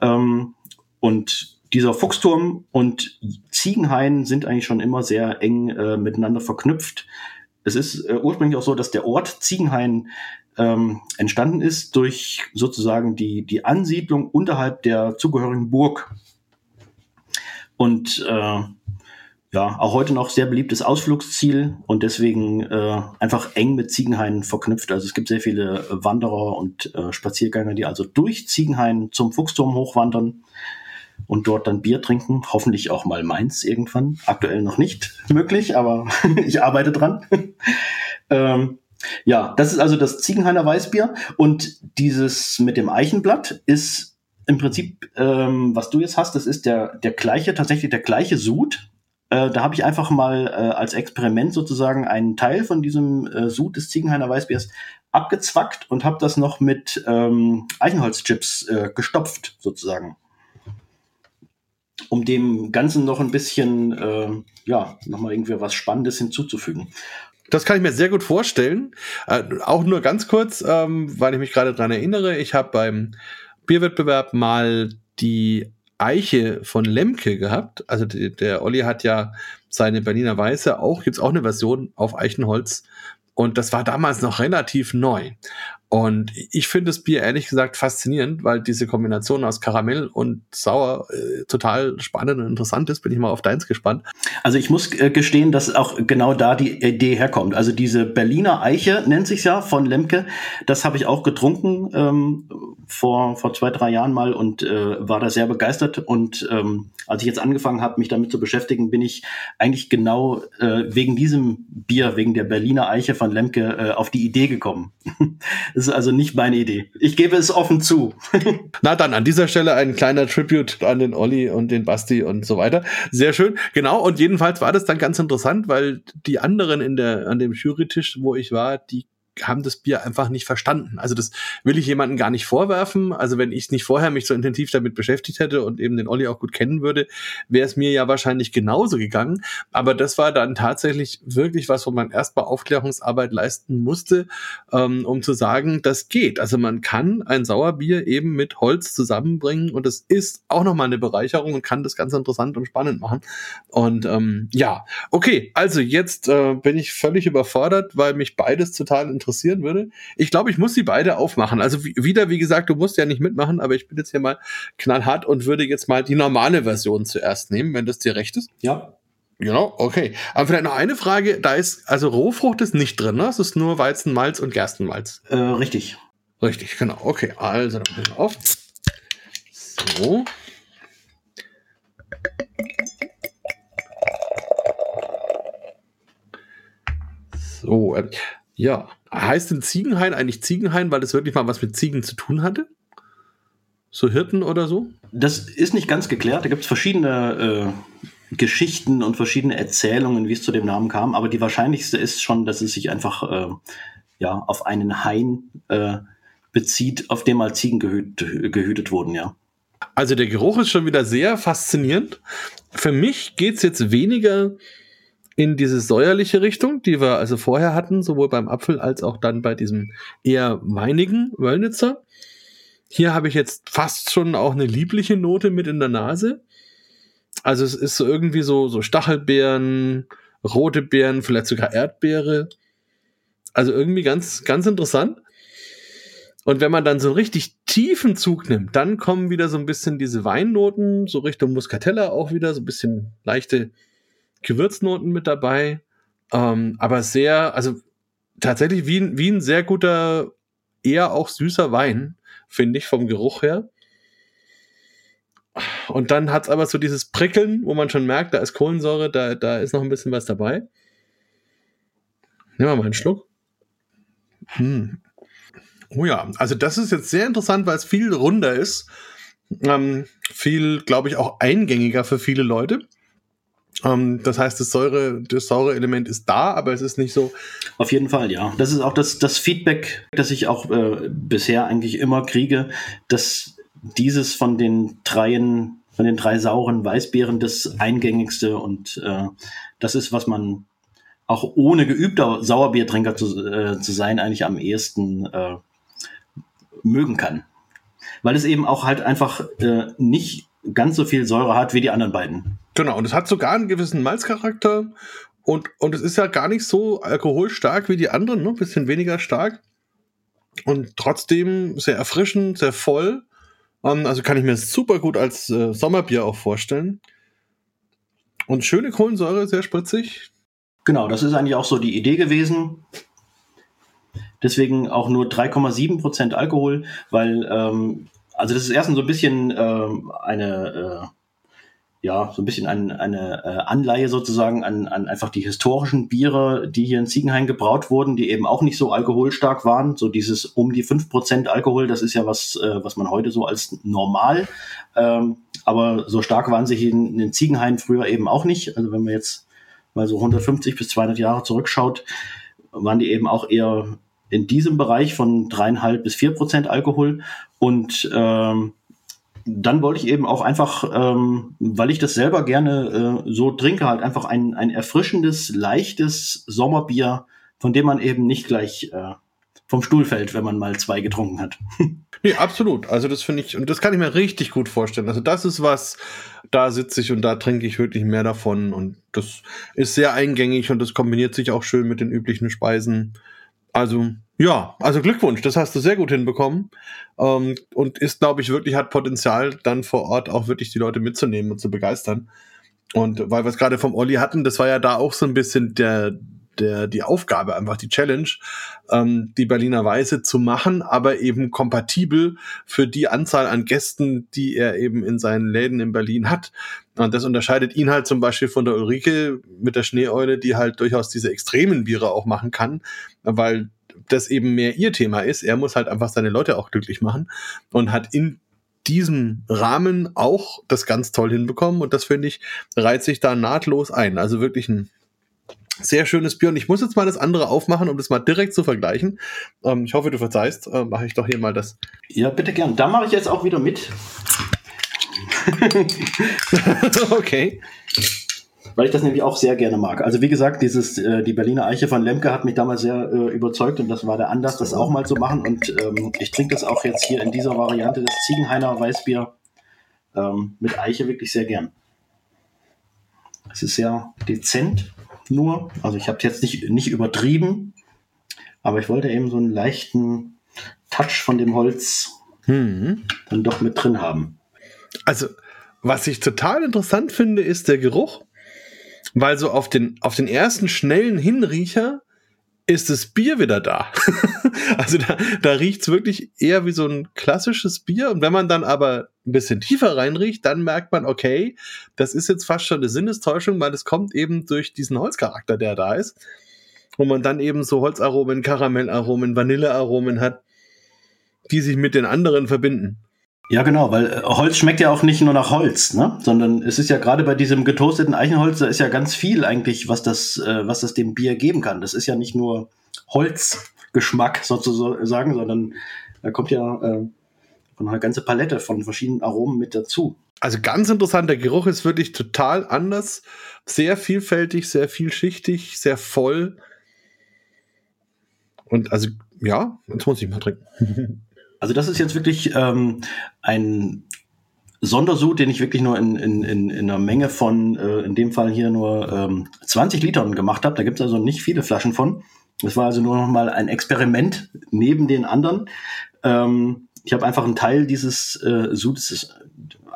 Ähm, und dieser Fuchsturm und Ziegenhain sind eigentlich schon immer sehr eng äh, miteinander verknüpft. Es ist äh, ursprünglich auch so, dass der Ort Ziegenhain ähm, entstanden ist durch sozusagen die, die Ansiedlung unterhalb der zugehörigen Burg. Und äh, ja, auch heute noch sehr beliebtes Ausflugsziel und deswegen äh, einfach eng mit Ziegenhain verknüpft. Also es gibt sehr viele Wanderer und äh, Spaziergänger, die also durch Ziegenhain zum Fuchsturm hochwandern und dort dann Bier trinken. Hoffentlich auch mal Mainz irgendwann. Aktuell noch nicht möglich, aber ich arbeite dran. ähm, ja, das ist also das Ziegenhainer Weißbier. Und dieses mit dem Eichenblatt ist im Prinzip, ähm, was du jetzt hast, das ist der, der gleiche, tatsächlich der gleiche Sud. Äh, da habe ich einfach mal äh, als Experiment sozusagen einen Teil von diesem äh, Sud des Ziegenhainer Weißbiers abgezwackt und habe das noch mit ähm, Eichenholzchips äh, gestopft, sozusagen. Um dem Ganzen noch ein bisschen, äh, ja, nochmal irgendwie was Spannendes hinzuzufügen. Das kann ich mir sehr gut vorstellen. Äh, auch nur ganz kurz, ähm, weil ich mich gerade dran erinnere. Ich habe beim Bierwettbewerb mal die Eiche von Lemke gehabt. Also die, der Olli hat ja seine Berliner Weiße auch, gibt's auch eine Version auf Eichenholz. Und das war damals noch relativ neu. Und ich finde das Bier ehrlich gesagt faszinierend, weil diese Kombination aus Karamell und Sauer äh, total spannend und interessant ist. Bin ich mal auf deins gespannt. Also ich muss äh, gestehen, dass auch genau da die Idee herkommt. Also diese Berliner Eiche nennt sich ja von Lemke. Das habe ich auch getrunken ähm, vor, vor zwei, drei Jahren mal und äh, war da sehr begeistert. Und ähm, als ich jetzt angefangen habe, mich damit zu beschäftigen, bin ich eigentlich genau äh, wegen diesem Bier, wegen der Berliner Eiche von Lemke äh, auf die Idee gekommen. Ist also nicht meine Idee. Ich gebe es offen zu. Na dann an dieser Stelle ein kleiner Tribute an den Olli und den Basti und so weiter. Sehr schön. Genau. Und jedenfalls war das dann ganz interessant, weil die anderen in der, an dem Jurytisch, wo ich war, die haben das Bier einfach nicht verstanden. Also das will ich jemandem gar nicht vorwerfen. Also wenn ich nicht vorher mich so intensiv damit beschäftigt hätte und eben den Olli auch gut kennen würde, wäre es mir ja wahrscheinlich genauso gegangen. Aber das war dann tatsächlich wirklich was, wo man erstmal Aufklärungsarbeit leisten musste, ähm, um zu sagen, das geht. Also man kann ein Sauerbier eben mit Holz zusammenbringen und es ist auch nochmal eine Bereicherung und kann das ganz interessant und spannend machen. Und ähm, ja, okay, also jetzt äh, bin ich völlig überfordert, weil mich beides total interessiert interessieren würde. Ich glaube, ich muss sie beide aufmachen. Also wieder, wie gesagt, du musst ja nicht mitmachen, aber ich bin jetzt hier mal knallhart und würde jetzt mal die normale Version zuerst nehmen, wenn das dir recht ist. Ja. Genau, okay. Aber vielleicht noch eine Frage, da ist, also Rohfrucht ist nicht drin, ne? Es ist nur Weizenmalz und Gerstenmalz. Äh, richtig. Richtig, genau. Okay, also dann auf. So. So, äh, ja, heißt denn Ziegenhain eigentlich Ziegenhain, weil das wirklich mal was mit Ziegen zu tun hatte? So Hirten oder so? Das ist nicht ganz geklärt. Da gibt es verschiedene äh, Geschichten und verschiedene Erzählungen, wie es zu dem Namen kam. Aber die wahrscheinlichste ist schon, dass es sich einfach äh, ja, auf einen Hain äh, bezieht, auf dem mal Ziegen gehüt, gehütet wurden, ja. Also der Geruch ist schon wieder sehr faszinierend. Für mich geht es jetzt weniger in diese säuerliche Richtung, die wir also vorher hatten, sowohl beim Apfel als auch dann bei diesem eher weinigen Wölnitzer. Hier habe ich jetzt fast schon auch eine liebliche Note mit in der Nase. Also es ist so irgendwie so, so Stachelbeeren, rote Beeren, vielleicht sogar Erdbeere. Also irgendwie ganz, ganz interessant. Und wenn man dann so einen richtig tiefen Zug nimmt, dann kommen wieder so ein bisschen diese Weinnoten, so Richtung Muscatella auch wieder, so ein bisschen leichte Gewürznoten mit dabei. Ähm, aber sehr, also tatsächlich wie, ein wie ein sehr guter, eher auch süßer Wein, finde ich, vom Geruch her. Und dann hat es aber so dieses Prickeln, wo man schon merkt, da ist Kohlensäure, da, da ist noch ein bisschen was dabei. Nehmen wir mal einen Schluck. Hm. Oh ja, also das ist jetzt sehr interessant, weil es viel runder ist. Ähm, viel, glaube ich, auch eingängiger für viele Leute. Ähm, das heißt, das Säure, das Säureelement ist da, aber es ist nicht so. Auf jeden Fall, ja. Das ist auch das, das Feedback, das ich auch äh, bisher eigentlich immer kriege, dass dieses von den dreien, von den drei sauren Weißbeeren das eingängigste und äh, das ist, was man auch ohne geübter Sauerbiertrinker zu, äh, zu sein, eigentlich am ehesten äh, mögen kann. Weil es eben auch halt einfach äh, nicht ganz so viel Säure hat wie die anderen beiden. Genau, und es hat sogar einen gewissen Malzcharakter und, und es ist ja gar nicht so alkoholstark wie die anderen, ne? bisschen weniger stark und trotzdem sehr erfrischend, sehr voll. Ähm, also kann ich mir super gut als äh, Sommerbier auch vorstellen. Und schöne Kohlensäure, sehr spritzig. Genau, das ist eigentlich auch so die Idee gewesen. Deswegen auch nur 3,7 Prozent Alkohol, weil ähm, also das ist erstens so ein bisschen ähm, eine äh, ja, so ein bisschen ein, eine äh, Anleihe sozusagen an, an einfach die historischen Biere, die hier in Ziegenhain gebraut wurden, die eben auch nicht so alkoholstark waren. So dieses um die fünf Prozent Alkohol, das ist ja was, äh, was man heute so als normal, ähm, aber so stark waren sie in, den Ziegenhain früher eben auch nicht. Also wenn man jetzt mal so 150 bis 200 Jahre zurückschaut, waren die eben auch eher in diesem Bereich von dreieinhalb bis vier Prozent Alkohol und ähm, dann wollte ich eben auch einfach, ähm, weil ich das selber gerne äh, so trinke, halt einfach ein, ein erfrischendes, leichtes Sommerbier, von dem man eben nicht gleich äh, vom Stuhl fällt, wenn man mal zwei getrunken hat. nee, absolut. Also das finde ich, und das kann ich mir richtig gut vorstellen. Also das ist was, da sitze ich und da trinke ich wirklich mehr davon. Und das ist sehr eingängig und das kombiniert sich auch schön mit den üblichen Speisen. Also ja, also Glückwunsch, das hast du sehr gut hinbekommen. Ähm, und ist, glaube ich, wirklich, hat Potenzial, dann vor Ort auch wirklich die Leute mitzunehmen und zu begeistern. Und weil wir es gerade vom Olli hatten, das war ja da auch so ein bisschen der, der, die Aufgabe, einfach die Challenge, ähm, die Berliner Weise zu machen, aber eben kompatibel für die Anzahl an Gästen, die er eben in seinen Läden in Berlin hat. Und das unterscheidet ihn halt zum Beispiel von der Ulrike mit der Schneeeule, die halt durchaus diese extremen Biere auch machen kann, weil das eben mehr ihr Thema ist. Er muss halt einfach seine Leute auch glücklich machen und hat in diesem Rahmen auch das ganz toll hinbekommen und das finde ich reiht sich da nahtlos ein. Also wirklich ein sehr schönes Bier und ich muss jetzt mal das andere aufmachen, um das mal direkt zu vergleichen. Ähm, ich hoffe, du verzeihst, äh, mache ich doch hier mal das. Ja, bitte gern. Da mache ich jetzt auch wieder mit. okay weil ich das nämlich auch sehr gerne mag. Also wie gesagt, dieses äh, die Berliner Eiche von Lemke hat mich damals sehr äh, überzeugt und das war der Anlass, das auch mal zu machen. Und ähm, ich trinke das auch jetzt hier in dieser Variante des Ziegenhainer Weißbier ähm, mit Eiche wirklich sehr gern. Es ist sehr dezent nur, also ich habe es jetzt nicht, nicht übertrieben, aber ich wollte eben so einen leichten Touch von dem Holz hm. dann doch mit drin haben. Also, was ich total interessant finde, ist der Geruch weil so auf den, auf den ersten schnellen Hinriecher ist das Bier wieder da. also da, da riecht's wirklich eher wie so ein klassisches Bier. Und wenn man dann aber ein bisschen tiefer reinriecht, dann merkt man, okay, das ist jetzt fast schon eine Sinnestäuschung, weil es kommt eben durch diesen Holzcharakter, der da ist. Wo man dann eben so Holzaromen, Karamellaromen, Vanillearomen hat, die sich mit den anderen verbinden. Ja, genau, weil äh, Holz schmeckt ja auch nicht nur nach Holz, ne? sondern es ist ja gerade bei diesem getoasteten Eichenholz, da ist ja ganz viel eigentlich, was das, äh, was das dem Bier geben kann. Das ist ja nicht nur Holzgeschmack sozusagen, sondern da kommt ja äh, eine ganze Palette von verschiedenen Aromen mit dazu. Also ganz interessant, der Geruch ist wirklich total anders, sehr vielfältig, sehr vielschichtig, sehr voll. Und also, ja, jetzt muss ich mal trinken. Also das ist jetzt wirklich ähm, ein Sondersud, den ich wirklich nur in, in, in, in einer Menge von, äh, in dem Fall hier nur ähm, 20 Litern gemacht habe. Da gibt es also nicht viele Flaschen von. Das war also nur noch mal ein Experiment neben den anderen. Ähm, ich habe einfach einen Teil dieses äh, Sudes,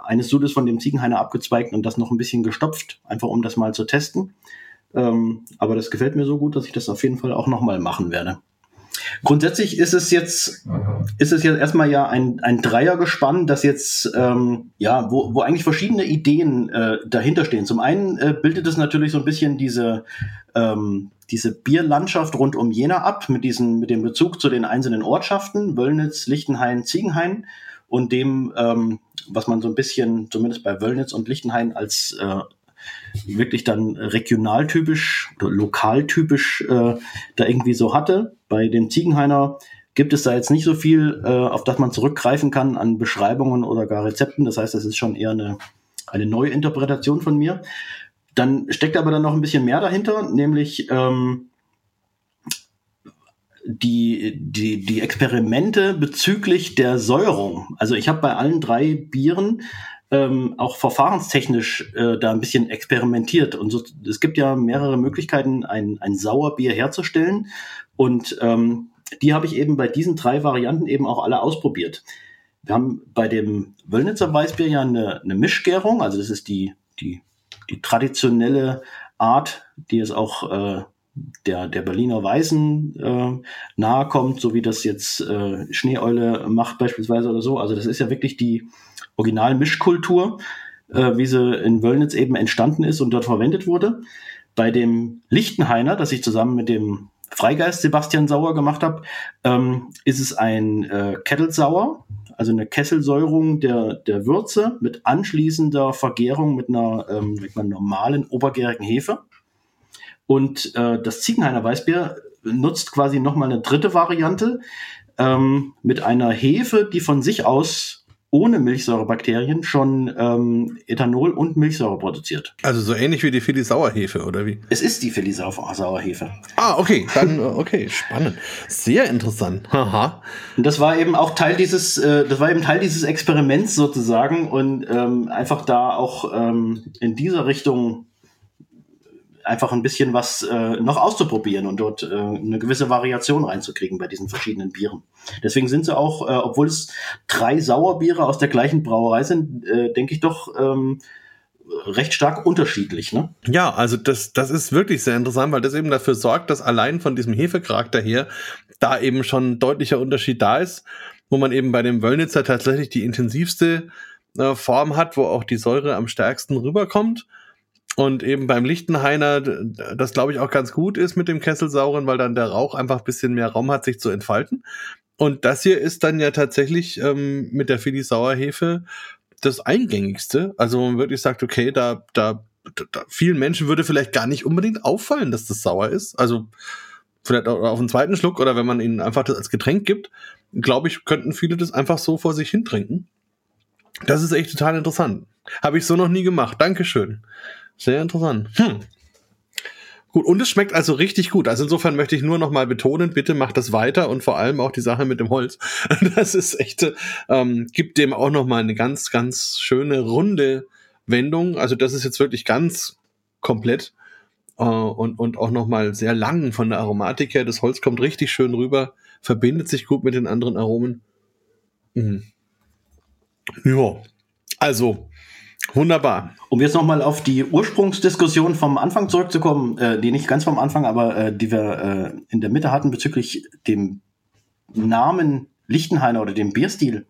eines Sudes von dem Ziegenhainer abgezweigt und das noch ein bisschen gestopft, einfach um das mal zu testen. Ähm, aber das gefällt mir so gut, dass ich das auf jeden Fall auch noch mal machen werde. Grundsätzlich ist es jetzt, ist es jetzt erstmal ja ein, ein Dreiergespann, das jetzt, ähm, ja, wo, wo eigentlich verschiedene Ideen äh, dahinter stehen. Zum einen äh, bildet es natürlich so ein bisschen diese, ähm, diese Bierlandschaft rund um Jena ab, mit diesen, mit dem Bezug zu den einzelnen Ortschaften, Wöllnitz, Lichtenhain, Ziegenhain und dem, ähm, was man so ein bisschen, zumindest bei Wöllnitz und Lichtenhain, als äh, wirklich dann regionaltypisch oder lokaltypisch äh, da irgendwie so hatte. Bei dem Ziegenhainer gibt es da jetzt nicht so viel, äh, auf das man zurückgreifen kann an Beschreibungen oder gar Rezepten. Das heißt, das ist schon eher eine, eine neue Interpretation von mir. Dann steckt aber dann noch ein bisschen mehr dahinter, nämlich ähm, die, die, die Experimente bezüglich der Säuerung. Also ich habe bei allen drei Bieren ähm, auch verfahrenstechnisch äh, da ein bisschen experimentiert. Und so, es gibt ja mehrere Möglichkeiten, ein, ein Sauerbier herzustellen. Und ähm, die habe ich eben bei diesen drei Varianten eben auch alle ausprobiert. Wir haben bei dem Wöllnitzer Weißbier ja eine, eine Mischgärung, also das ist die, die, die traditionelle Art, die es auch äh, der, der Berliner Weißen äh, nahe kommt, so wie das jetzt äh, Schneeeule macht beispielsweise oder so. Also das ist ja wirklich die, Original-Mischkultur, äh, wie sie in Wöllnitz eben entstanden ist und dort verwendet wurde. Bei dem Lichtenhainer, das ich zusammen mit dem Freigeist Sebastian Sauer gemacht habe, ähm, ist es ein äh, Kettelsauer, also eine Kesselsäurung der, der Würze mit anschließender Vergärung mit einer, ähm, mit einer normalen obergärigen Hefe. Und äh, das Ziegenhainer Weißbier nutzt quasi nochmal eine dritte Variante ähm, mit einer Hefe, die von sich aus ohne Milchsäurebakterien schon ähm, Ethanol und Milchsäure produziert. Also so ähnlich wie die Philly-Sauerhefe, oder wie? Es ist die Philly-Sauerhefe. Ah, okay, dann, äh, okay, spannend. Sehr interessant. Haha. Und das war eben auch Teil dieses, äh, das war eben Teil dieses Experiments sozusagen und ähm, einfach da auch ähm, in dieser Richtung einfach ein bisschen was äh, noch auszuprobieren und dort äh, eine gewisse Variation reinzukriegen bei diesen verschiedenen Bieren. Deswegen sind sie auch, äh, obwohl es drei Sauerbiere aus der gleichen Brauerei sind, äh, denke ich doch ähm, recht stark unterschiedlich. Ne? Ja, also das, das ist wirklich sehr interessant, weil das eben dafür sorgt, dass allein von diesem Hefecharakter her da eben schon ein deutlicher Unterschied da ist, wo man eben bei dem Wöllnitzer tatsächlich die intensivste äh, Form hat, wo auch die Säure am stärksten rüberkommt und eben beim Lichtenhainer, das glaube ich auch ganz gut ist mit dem Kesselsauren, weil dann der Rauch einfach bisschen mehr Raum hat, sich zu entfalten. Und das hier ist dann ja tatsächlich ähm, mit der Philly Sauerhefe das eingängigste. Also man wirklich sagt, okay, da, da, da vielen Menschen würde vielleicht gar nicht unbedingt auffallen, dass das sauer ist. Also vielleicht auch auf den zweiten Schluck oder wenn man ihnen einfach das als Getränk gibt, glaube ich, könnten viele das einfach so vor sich hin trinken. Das ist echt total interessant. Habe ich so noch nie gemacht. Dankeschön. Sehr interessant. Hm. Gut, und es schmeckt also richtig gut. Also insofern möchte ich nur noch mal betonen, bitte macht das weiter und vor allem auch die Sache mit dem Holz. Das ist echt, ähm, gibt dem auch noch mal eine ganz, ganz schöne runde Wendung. Also das ist jetzt wirklich ganz komplett äh, und, und auch noch mal sehr lang von der Aromatik her. Das Holz kommt richtig schön rüber, verbindet sich gut mit den anderen Aromen. Mhm. Ja, also Wunderbar. Um jetzt nochmal auf die Ursprungsdiskussion vom Anfang zurückzukommen, äh, die nicht ganz vom Anfang, aber äh, die wir äh, in der Mitte hatten bezüglich dem Namen Lichtenhainer oder dem Bierstil.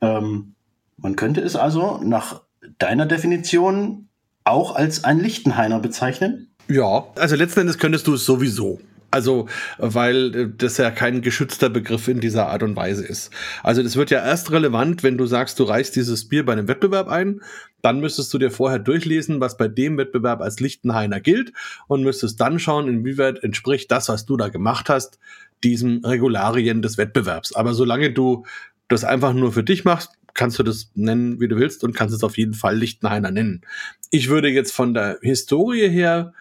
Ähm, man könnte es also nach deiner Definition auch als ein Lichtenhainer bezeichnen? Ja, also letzten Endes könntest du es sowieso. Also, weil äh, das ja kein geschützter Begriff in dieser Art und Weise ist. Also, das wird ja erst relevant, wenn du sagst, du reichst dieses Bier bei einem Wettbewerb ein. Dann müsstest du dir vorher durchlesen, was bei dem Wettbewerb als Lichtenhainer gilt und müsstest dann schauen, inwieweit entspricht das, was du da gemacht hast, diesen Regularien des Wettbewerbs. Aber solange du das einfach nur für dich machst, kannst du das nennen, wie du willst und kannst es auf jeden Fall Lichtenhainer nennen. Ich würde jetzt von der Historie her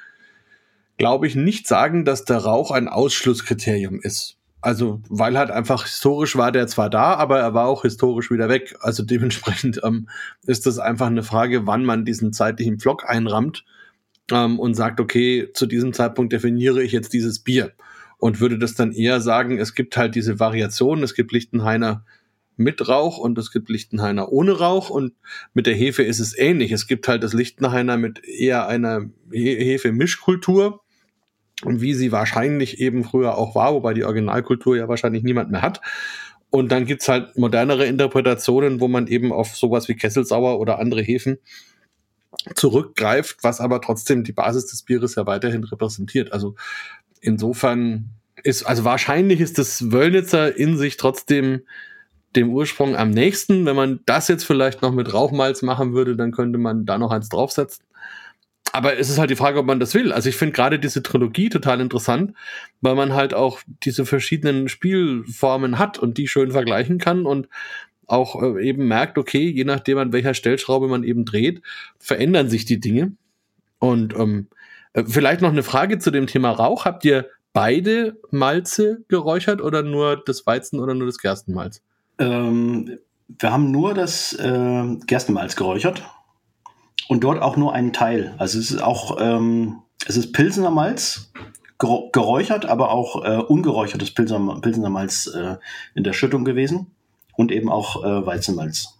glaube ich, nicht sagen, dass der Rauch ein Ausschlusskriterium ist. Also, weil halt einfach historisch war der zwar da, aber er war auch historisch wieder weg. Also dementsprechend ähm, ist das einfach eine Frage, wann man diesen zeitlichen Vlog einrammt. ähm, und sagt, okay, zu diesem Zeitpunkt definiere ich jetzt dieses Bier und würde das dann eher sagen, es gibt halt diese Variationen, es gibt Lichtenhainer mit Rauch und es gibt Lichtenhainer ohne Rauch und mit der Hefe ist es ähnlich. Es gibt halt das Lichtenhainer mit eher einer Hefe-Mischkultur, wie sie wahrscheinlich eben früher auch war, wobei die Originalkultur ja wahrscheinlich niemand mehr hat. Und dann gibt's halt modernere Interpretationen, wo man eben auf sowas wie Kesselsauer oder andere Hefen zurückgreift, was aber trotzdem die Basis des Bieres ja weiterhin repräsentiert. Also insofern ist, also wahrscheinlich ist das Wöllnitzer in sich trotzdem dem Ursprung am nächsten. Wenn man das jetzt vielleicht noch mit Rauchmalz machen würde, dann könnte man da noch eins draufsetzen. Aber es ist halt die Frage, ob man das will. Also ich finde gerade diese Trilogie total interessant, weil man halt auch diese verschiedenen Spielformen hat und die schön vergleichen kann und auch äh, eben merkt, okay, je nachdem an welcher Stellschraube man eben dreht, verändern sich die Dinge. Und ähm, äh, vielleicht noch eine Frage zu dem Thema Rauch. Habt ihr beide Malze geräuchert oder nur das Weizen oder nur das Gerstenmalz? Ähm, wir haben nur das äh, Gerstenmalz geräuchert und dort auch nur einen Teil. Also es ist auch, ähm, es ist Pilsener Malz, geräuchert, aber auch äh, ungeräuchertes Pilsener, Pilsener Malz äh, in der Schüttung gewesen und eben auch äh, Weizenmalz.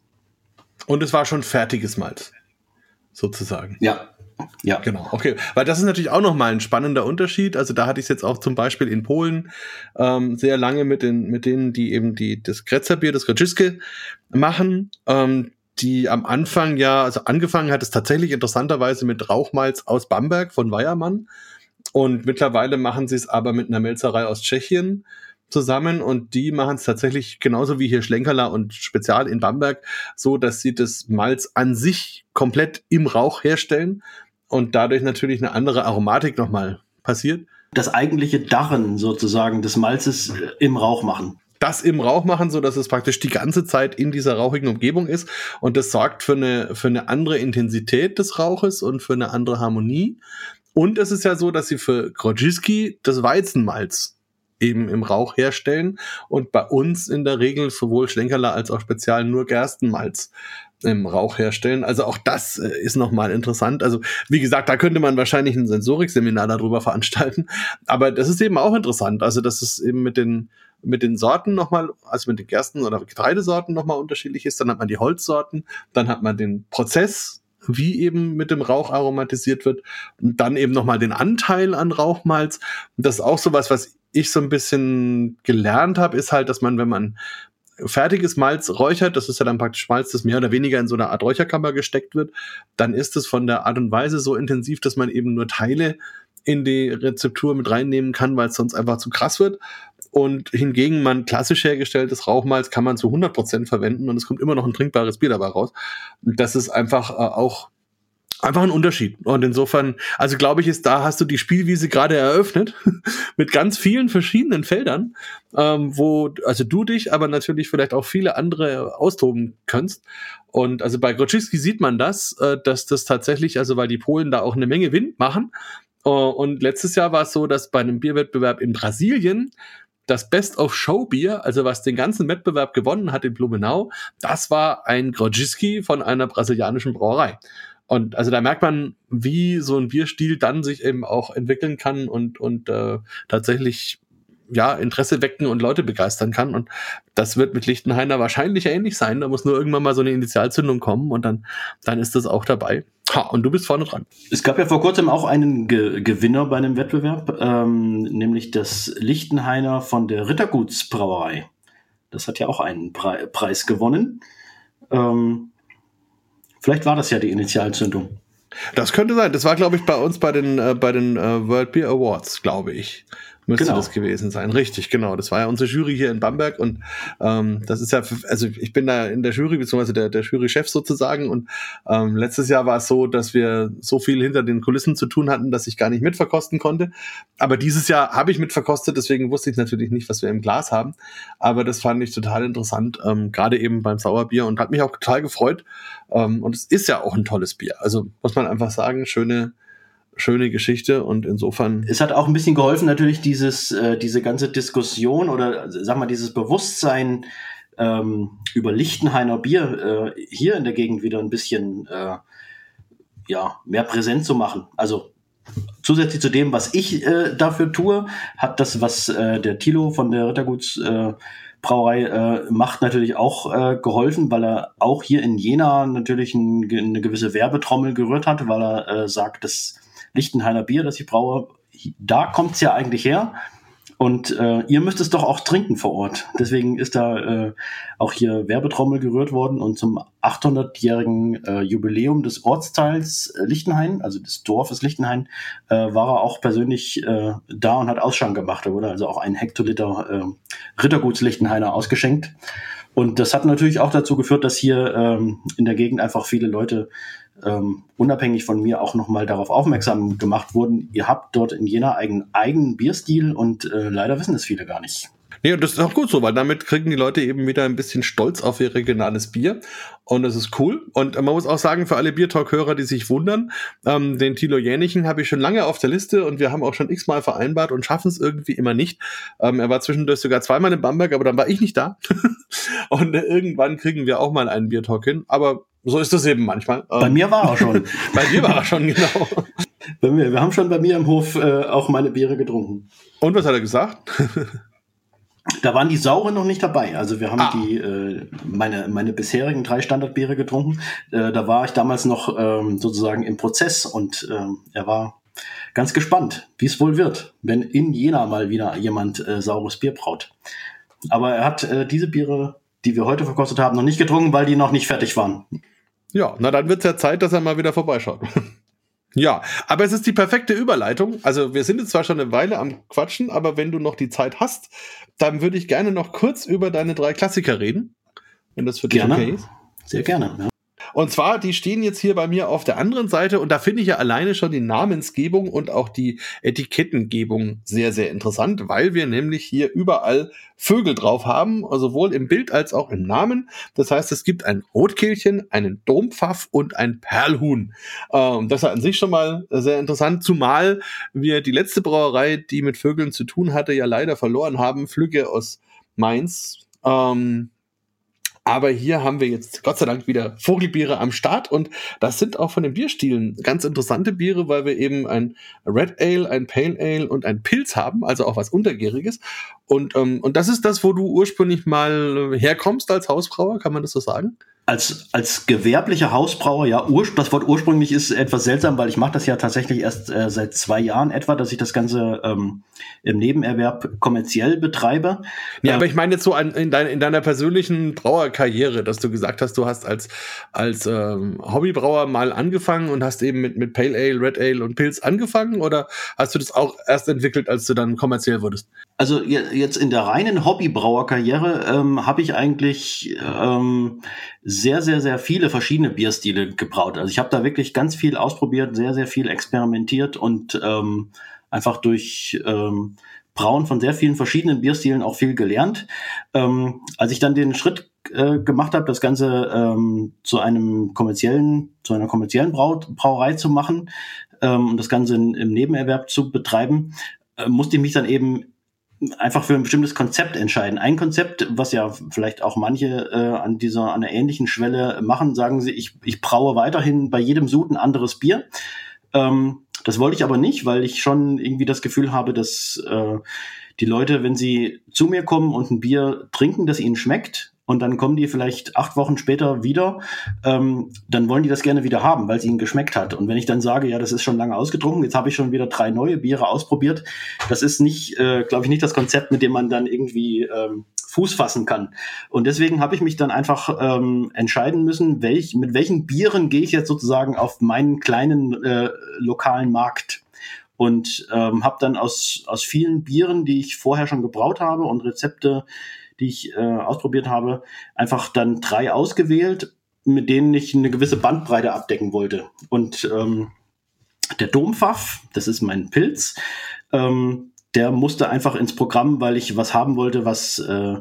Und es war schon fertiges Malz, sozusagen. Ja, ja. Genau, okay. Weil das ist natürlich auch nochmal ein spannender Unterschied. Also da hatte ich es jetzt auch zum Beispiel in Polen ähm, sehr lange mit, den, mit denen, die eben die, das Kretzerbier, das Grodziske machen. Ähm, die am Anfang ja, also angefangen hat es tatsächlich interessanterweise mit Rauchmalz aus Bamberg von Weiermann. Und mittlerweile machen sie es aber mit einer Melzerei aus Tschechien zusammen und die machen es tatsächlich genauso wie hier Schlenkerler und Spezial in Bamberg, so dass sie das Malz an sich komplett im Rauch herstellen und dadurch natürlich eine andere Aromatik nochmal passiert. Das eigentliche Darren sozusagen des Malzes äh, im Rauch machen. Das im Rauch machen, so dass es praktisch die ganze Zeit in dieser rauchigen Umgebung ist. Und das sorgt für eine, für eine andere Intensität des Rauches und für eine andere Harmonie. Und es ist ja so, dass sie für Grodziski das Weizenmalz eben im Rauch herstellen und bei uns in der Regel sowohl Schlenkerler als auch Spezial nur Gerstenmalz im Rauch herstellen. Also auch das äh, ist nochmal interessant. Also wie gesagt, da könnte man wahrscheinlich ein Sensorik-Seminar darüber veranstalten. Aber das ist eben auch interessant. Also dass es eben mit den mit den Sorten nochmal, also mit den Gersten- oder Getreidesorten nochmal unterschiedlich ist. Dann hat man die Holzsorten, dann hat man den Prozess, wie eben mit dem Rauch aromatisiert wird. Und dann eben nochmal den Anteil an Rauchmalz. Und das ist auch sowas, was ich so ein bisschen gelernt habe, ist halt, dass man, wenn man fertiges Malz räuchert, das ist ja dann praktisch Malz, das mehr oder weniger in so eine Art Räucherkammer gesteckt wird, dann ist es von der Art und Weise so intensiv, dass man eben nur Teile in die Rezeptur mit reinnehmen kann, weil es sonst einfach zu krass wird. Und hingegen man klassisch hergestelltes Rauchmalz kann man zu 100% verwenden und es kommt immer noch ein trinkbares Bier dabei raus. Das ist einfach äh, auch einfach ein Unterschied. Und insofern, also glaube ich, ist da hast du die Spielwiese gerade eröffnet mit ganz vielen verschiedenen Feldern, ähm, wo also du dich, aber natürlich vielleicht auch viele andere austoben kannst. Und also bei Grodziski sieht man das, äh, dass das tatsächlich, also weil die Polen da auch eine Menge Wind machen. Uh, und letztes Jahr war es so, dass bei einem Bierwettbewerb in Brasilien das Best of Show Bier, also was den ganzen Wettbewerb gewonnen hat in Blumenau, das war ein Grodziski von einer brasilianischen Brauerei. Und also da merkt man, wie so ein Bierstil dann sich eben auch entwickeln kann und, und äh, tatsächlich ja, Interesse wecken und Leute begeistern kann. Und das wird mit Lichtenhainer wahrscheinlich ähnlich sein. Da muss nur irgendwann mal so eine Initialzündung kommen und dann, dann ist das auch dabei. Ha, und du bist vorne dran. Es gab ja vor kurzem auch einen Ge Gewinner bei einem Wettbewerb, ähm, nämlich das Lichtenhainer von der Rittergutsbrauerei. Das hat ja auch einen Pre Preis gewonnen. Ähm, Vielleicht war das ja die Initialzündung. Das könnte sein. Das war, glaube ich, bei uns bei den, äh, bei den äh, World Beer Awards, glaube ich müsste genau. das gewesen sein. Richtig, genau. Das war ja unsere Jury hier in Bamberg und ähm, das ist ja, also ich bin da in der Jury, beziehungsweise der, der Jurychef sozusagen und ähm, letztes Jahr war es so, dass wir so viel hinter den Kulissen zu tun hatten, dass ich gar nicht mitverkosten konnte. Aber dieses Jahr habe ich mitverkostet, deswegen wusste ich natürlich nicht, was wir im Glas haben. Aber das fand ich total interessant, ähm, gerade eben beim Sauerbier und hat mich auch total gefreut. Ähm, und es ist ja auch ein tolles Bier. Also muss man einfach sagen, schöne, schöne Geschichte und insofern. Es hat auch ein bisschen geholfen, natürlich dieses, äh, diese ganze Diskussion oder sag mal, dieses Bewusstsein ähm, über Lichtenhainer Bier äh, hier in der Gegend wieder ein bisschen äh, ja, mehr präsent zu machen. Also zusätzlich zu dem, was ich äh, dafür tue, hat das, was äh, der Tilo von der Ritterguts äh, Brauerei äh, macht natürlich auch äh, geholfen, weil er auch hier in Jena natürlich ein, eine gewisse Werbetrommel gerührt hat, weil er äh, sagt, das Lichtenhainer Bier, das ich braue, da kommt's ja eigentlich her. Und äh, ihr müsst es doch auch trinken vor Ort. Deswegen ist da äh, auch hier Werbetrommel gerührt worden und zum 800-jährigen äh, Jubiläum des Ortsteils äh, Lichtenhain, also des Dorfes Lichtenhain, äh, war er auch persönlich äh, da und hat Ausschank gemacht. Da wurde also auch ein Hektoliter äh, Ritterguts Lichtenhainer ausgeschenkt. Und das hat natürlich auch dazu geführt, dass hier ähm, in der Gegend einfach viele Leute ähm, unabhängig von mir auch nochmal darauf aufmerksam gemacht wurden, ihr habt dort in Jena einen eigenen Bierstil und äh, leider wissen es viele gar nicht. Nee, und das ist auch gut so, weil damit kriegen die Leute eben wieder ein bisschen Stolz auf ihr regionales Bier. Und das ist cool. Und man muss auch sagen, für alle Biertalk-Hörer, die sich wundern, ähm, den Tilo Jänichen habe ich schon lange auf der Liste und wir haben auch schon x-mal vereinbart und schaffen es irgendwie immer nicht. Ähm, er war zwischendurch sogar zweimal in Bamberg, aber dann war ich nicht da. und irgendwann kriegen wir auch mal einen Biertalk hin. Aber so ist das eben manchmal. Bei ähm, mir war er schon. bei dir war er schon, genau. Bei mir, wir haben schon bei mir im Hof äh, auch meine Biere getrunken. Und was hat er gesagt? Da waren die Sauren noch nicht dabei. Also wir haben ah. die äh, meine meine bisherigen drei Standardbiere getrunken. Äh, da war ich damals noch ähm, sozusagen im Prozess und ähm, er war ganz gespannt, wie es wohl wird, wenn in Jena mal wieder jemand äh, saures Bier braut. Aber er hat äh, diese Biere, die wir heute verkostet haben, noch nicht getrunken, weil die noch nicht fertig waren. Ja, na dann wird es ja Zeit, dass er mal wieder vorbeischaut. Ja, aber es ist die perfekte Überleitung. Also wir sind jetzt zwar schon eine Weile am Quatschen, aber wenn du noch die Zeit hast, dann würde ich gerne noch kurz über deine drei Klassiker reden. Wenn das für dich gerne. okay ist. Sehr gerne. Ja. Und zwar, die stehen jetzt hier bei mir auf der anderen Seite und da finde ich ja alleine schon die Namensgebung und auch die Etikettengebung sehr, sehr interessant, weil wir nämlich hier überall Vögel drauf haben, sowohl im Bild als auch im Namen. Das heißt, es gibt ein Rotkehlchen, einen Dompfaff und ein Perlhuhn. Ähm, das ist an sich schon mal sehr interessant, zumal wir die letzte Brauerei, die mit Vögeln zu tun hatte, ja leider verloren haben, Flügge aus Mainz. Ähm, aber hier haben wir jetzt Gott sei Dank wieder Vogelbiere am Start und das sind auch von den Bierstilen ganz interessante Biere, weil wir eben ein Red Ale, ein Pale Ale und ein Pilz haben, also auch was Untergäriges. Und, ähm, und das ist das, wo du ursprünglich mal herkommst als Hausbrauer, kann man das so sagen? Als, als gewerblicher Hausbrauer, ja, das Wort ursprünglich ist etwas seltsam, weil ich mache das ja tatsächlich erst äh, seit zwei Jahren etwa, dass ich das Ganze ähm, im Nebenerwerb kommerziell betreibe. Ja, äh, aber ich meine jetzt so an, in, dein, in deiner persönlichen Brauerkarriere, dass du gesagt hast, du hast als, als ähm, Hobbybrauer mal angefangen und hast eben mit, mit Pale Ale, Red Ale und Pilz angefangen oder hast du das auch erst entwickelt, als du dann kommerziell wurdest? Also jetzt in der reinen Hobbybrauerkarriere ähm, habe ich eigentlich ähm, sehr, sehr, sehr viele verschiedene Bierstile gebraut. Also ich habe da wirklich ganz viel ausprobiert, sehr, sehr viel experimentiert und ähm, einfach durch ähm, Brauen von sehr vielen verschiedenen Bierstilen auch viel gelernt. Ähm, als ich dann den Schritt äh, gemacht habe, das Ganze ähm, zu einem kommerziellen, zu einer kommerziellen Brau Brauerei zu machen ähm, und das Ganze in, im Nebenerwerb zu betreiben, äh, musste ich mich dann eben einfach für ein bestimmtes Konzept entscheiden. Ein Konzept, was ja vielleicht auch manche äh, an dieser an einer ähnlichen Schwelle machen, sagen sie, ich, ich braue weiterhin bei jedem Sud ein anderes Bier. Ähm, das wollte ich aber nicht, weil ich schon irgendwie das Gefühl habe, dass äh, die Leute, wenn sie zu mir kommen und ein Bier trinken, das ihnen schmeckt, und dann kommen die vielleicht acht Wochen später wieder, ähm, dann wollen die das gerne wieder haben, weil es ihnen geschmeckt hat. Und wenn ich dann sage, ja, das ist schon lange ausgetrunken, jetzt habe ich schon wieder drei neue Biere ausprobiert, das ist nicht, äh, glaube ich, nicht das Konzept, mit dem man dann irgendwie ähm, Fuß fassen kann. Und deswegen habe ich mich dann einfach ähm, entscheiden müssen, welch, mit welchen Bieren gehe ich jetzt sozusagen auf meinen kleinen äh, lokalen Markt und ähm, habe dann aus, aus vielen Bieren, die ich vorher schon gebraut habe und Rezepte, die ich äh, ausprobiert habe, einfach dann drei ausgewählt, mit denen ich eine gewisse Bandbreite abdecken wollte. Und ähm, der Dompfaff, das ist mein Pilz, ähm, der musste einfach ins Programm, weil ich was haben wollte, was äh,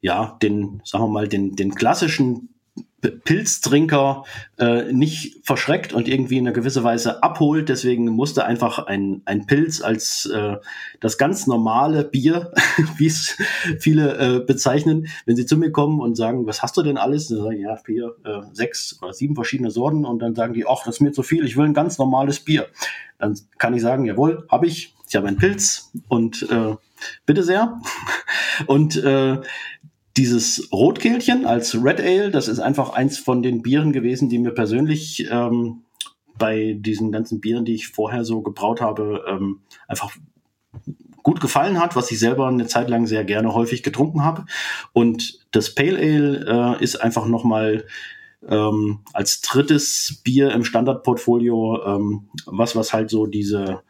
ja den, sagen wir mal, den, den klassischen Pilztrinker äh, nicht verschreckt und irgendwie in einer gewisser Weise abholt. Deswegen musste einfach ein, ein Pilz als äh, das ganz normale Bier, wie es viele äh, bezeichnen, wenn sie zu mir kommen und sagen, was hast du denn alles? Dann sagen, ja, vier, äh, sechs oder sieben verschiedene Sorten und dann sagen die, ach, das ist mir zu viel, ich will ein ganz normales Bier. Dann kann ich sagen, jawohl, habe ich, ich habe einen Pilz und äh, bitte sehr. Und äh, dieses Rotkehlchen als Red Ale, das ist einfach eins von den Bieren gewesen, die mir persönlich ähm, bei diesen ganzen Bieren, die ich vorher so gebraut habe, ähm, einfach gut gefallen hat, was ich selber eine Zeit lang sehr gerne häufig getrunken habe. Und das Pale Ale äh, ist einfach nochmal ähm, als drittes Bier im Standardportfolio ähm, was, was halt so diese,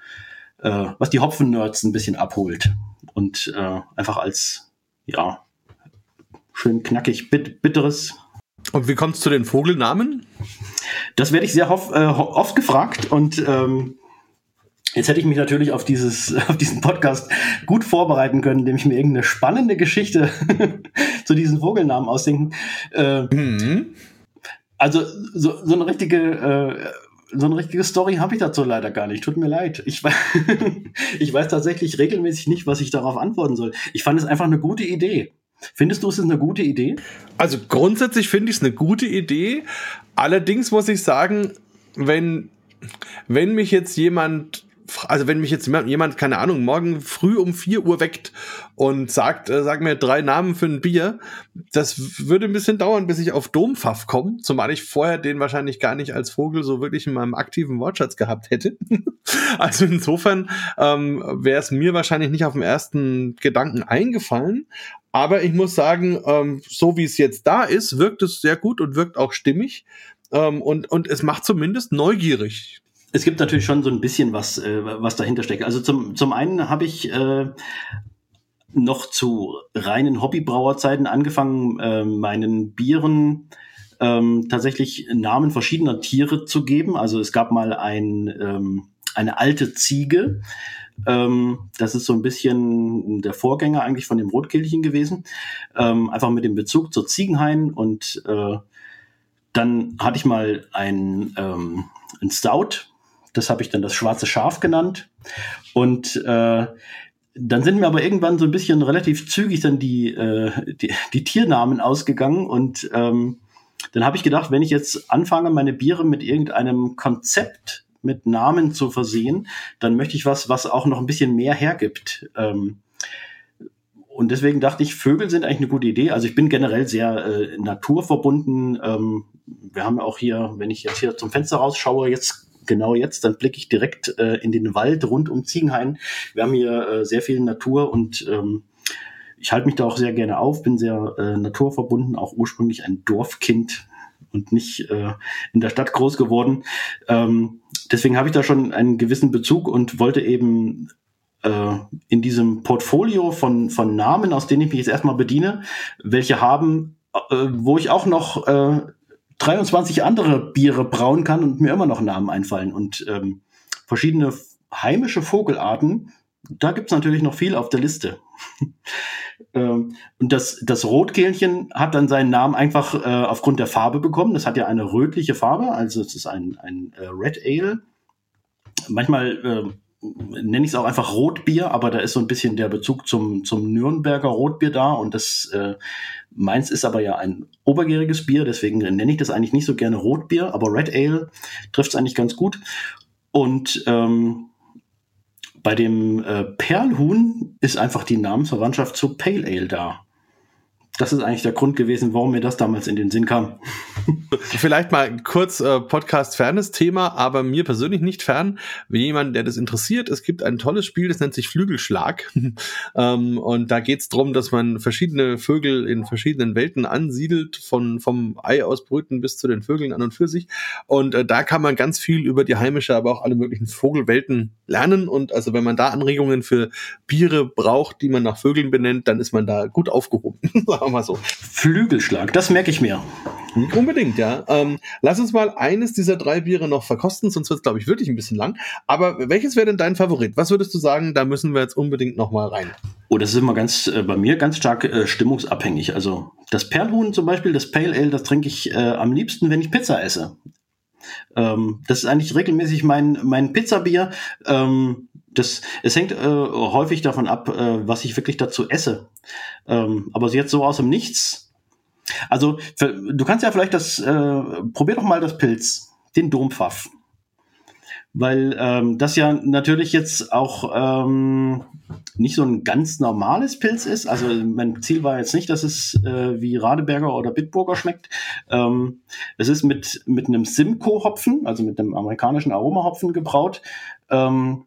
äh, was die Hopfen-Nerds ein bisschen abholt. Und äh, einfach als, ja, schön knackig, bit bitteres. Und wie kommt es zu den Vogelnamen? Das werde ich sehr hof, äh, oft gefragt und ähm, Jetzt hätte ich mich natürlich auf, dieses, auf diesen Podcast gut vorbereiten können, indem ich mir irgendeine spannende Geschichte zu diesen Vogelnamen ausdenken. Äh, mhm. Also so, so eine richtige, äh, so eine richtige Story habe ich dazu leider gar nicht. Tut mir leid. Ich, ich weiß tatsächlich regelmäßig nicht, was ich darauf antworten soll. Ich fand es einfach eine gute Idee. Findest du, es ist eine gute Idee? Also grundsätzlich finde ich es eine gute Idee. Allerdings muss ich sagen, wenn, wenn mich jetzt jemand also wenn mich jetzt jemand, keine Ahnung, morgen früh um 4 Uhr weckt und sagt, äh, sag mir drei Namen für ein Bier, das würde ein bisschen dauern, bis ich auf Dompfaff komme, zumal ich vorher den wahrscheinlich gar nicht als Vogel so wirklich in meinem aktiven Wortschatz gehabt hätte. also insofern ähm, wäre es mir wahrscheinlich nicht auf den ersten Gedanken eingefallen. Aber ich muss sagen, ähm, so wie es jetzt da ist, wirkt es sehr gut und wirkt auch stimmig. Ähm, und, und es macht zumindest neugierig es gibt natürlich schon so ein bisschen was, äh, was dahinter steckt. Also zum, zum einen habe ich äh, noch zu reinen Hobbybrauerzeiten angefangen, äh, meinen Bieren ähm, tatsächlich Namen verschiedener Tiere zu geben. Also es gab mal ein, ähm, eine alte Ziege. Ähm, das ist so ein bisschen der Vorgänger eigentlich von dem Rotkehlchen gewesen. Ähm, einfach mit dem Bezug zur Ziegenhain. Und äh, dann hatte ich mal ein, ähm, ein Stout das habe ich dann das schwarze Schaf genannt. Und äh, dann sind mir aber irgendwann so ein bisschen relativ zügig dann die, äh, die, die Tiernamen ausgegangen. Und ähm, dann habe ich gedacht, wenn ich jetzt anfange, meine Biere mit irgendeinem Konzept mit Namen zu versehen, dann möchte ich was, was auch noch ein bisschen mehr hergibt. Ähm, und deswegen dachte ich, Vögel sind eigentlich eine gute Idee. Also ich bin generell sehr äh, naturverbunden. Ähm, wir haben ja auch hier, wenn ich jetzt hier zum Fenster rausschaue, jetzt genau jetzt, dann blicke ich direkt äh, in den Wald rund um Ziegenhain. Wir haben hier äh, sehr viel Natur und ähm, ich halte mich da auch sehr gerne auf, bin sehr äh, naturverbunden, auch ursprünglich ein Dorfkind und nicht äh, in der Stadt groß geworden. Ähm, deswegen habe ich da schon einen gewissen Bezug und wollte eben äh, in diesem Portfolio von, von Namen, aus denen ich mich jetzt erstmal bediene, welche haben, äh, wo ich auch noch äh, 23 andere Biere brauen kann und mir immer noch Namen einfallen. Und ähm, verschiedene heimische Vogelarten, da gibt's natürlich noch viel auf der Liste. ähm, und das, das Rotkehlchen hat dann seinen Namen einfach äh, aufgrund der Farbe bekommen. Das hat ja eine rötliche Farbe, also es ist ein, ein äh, Red Ale. Manchmal äh, nenne ich es auch einfach Rotbier, aber da ist so ein bisschen der Bezug zum, zum Nürnberger Rotbier da und das äh, meins ist aber ja ein obergäriges Bier, deswegen nenne ich das eigentlich nicht so gerne Rotbier, aber Red Ale trifft es eigentlich ganz gut. Und ähm, bei dem äh, Perlhuhn ist einfach die Namensverwandtschaft zu Pale Ale da. Das ist eigentlich der Grund gewesen, warum mir das damals in den Sinn kam. Vielleicht mal kurz äh, Podcast-fernes Thema, aber mir persönlich nicht fern, wie jemand, der das interessiert. Es gibt ein tolles Spiel, das nennt sich Flügelschlag. ähm, und da geht es darum, dass man verschiedene Vögel in verschiedenen Welten ansiedelt, von, vom Ei ausbrüten bis zu den Vögeln an und für sich. Und äh, da kann man ganz viel über die heimische, aber auch alle möglichen Vogelwelten lernen. Und also wenn man da Anregungen für Biere braucht, die man nach Vögeln benennt, dann ist man da gut aufgehoben. wir mal so. Flügelschlag, das merke ich mir. Unbedingt, ja. Ähm, lass uns mal eines dieser drei Biere noch verkosten, sonst wird es, glaube ich, wirklich ein bisschen lang. Aber welches wäre denn dein Favorit? Was würdest du sagen, da müssen wir jetzt unbedingt noch mal rein? Oh, das ist immer ganz äh, bei mir ganz stark äh, stimmungsabhängig. Also das Perlhuhn zum Beispiel, das Pale Ale, das trinke ich äh, am liebsten, wenn ich Pizza esse. Ähm, das ist eigentlich regelmäßig mein, mein Pizzabier. Ähm, das, es hängt äh, häufig davon ab, äh, was ich wirklich dazu esse. Ähm, aber jetzt so aus dem Nichts. Also, für, du kannst ja vielleicht das, äh, probier doch mal das Pilz, den Dompfaff weil ähm, das ja natürlich jetzt auch ähm, nicht so ein ganz normales Pilz ist. Also mein Ziel war jetzt nicht, dass es äh, wie Radeberger oder Bitburger schmeckt. Ähm, es ist mit, mit einem Simcoe-Hopfen, also mit einem amerikanischen Aromahopfen gebraut, ähm,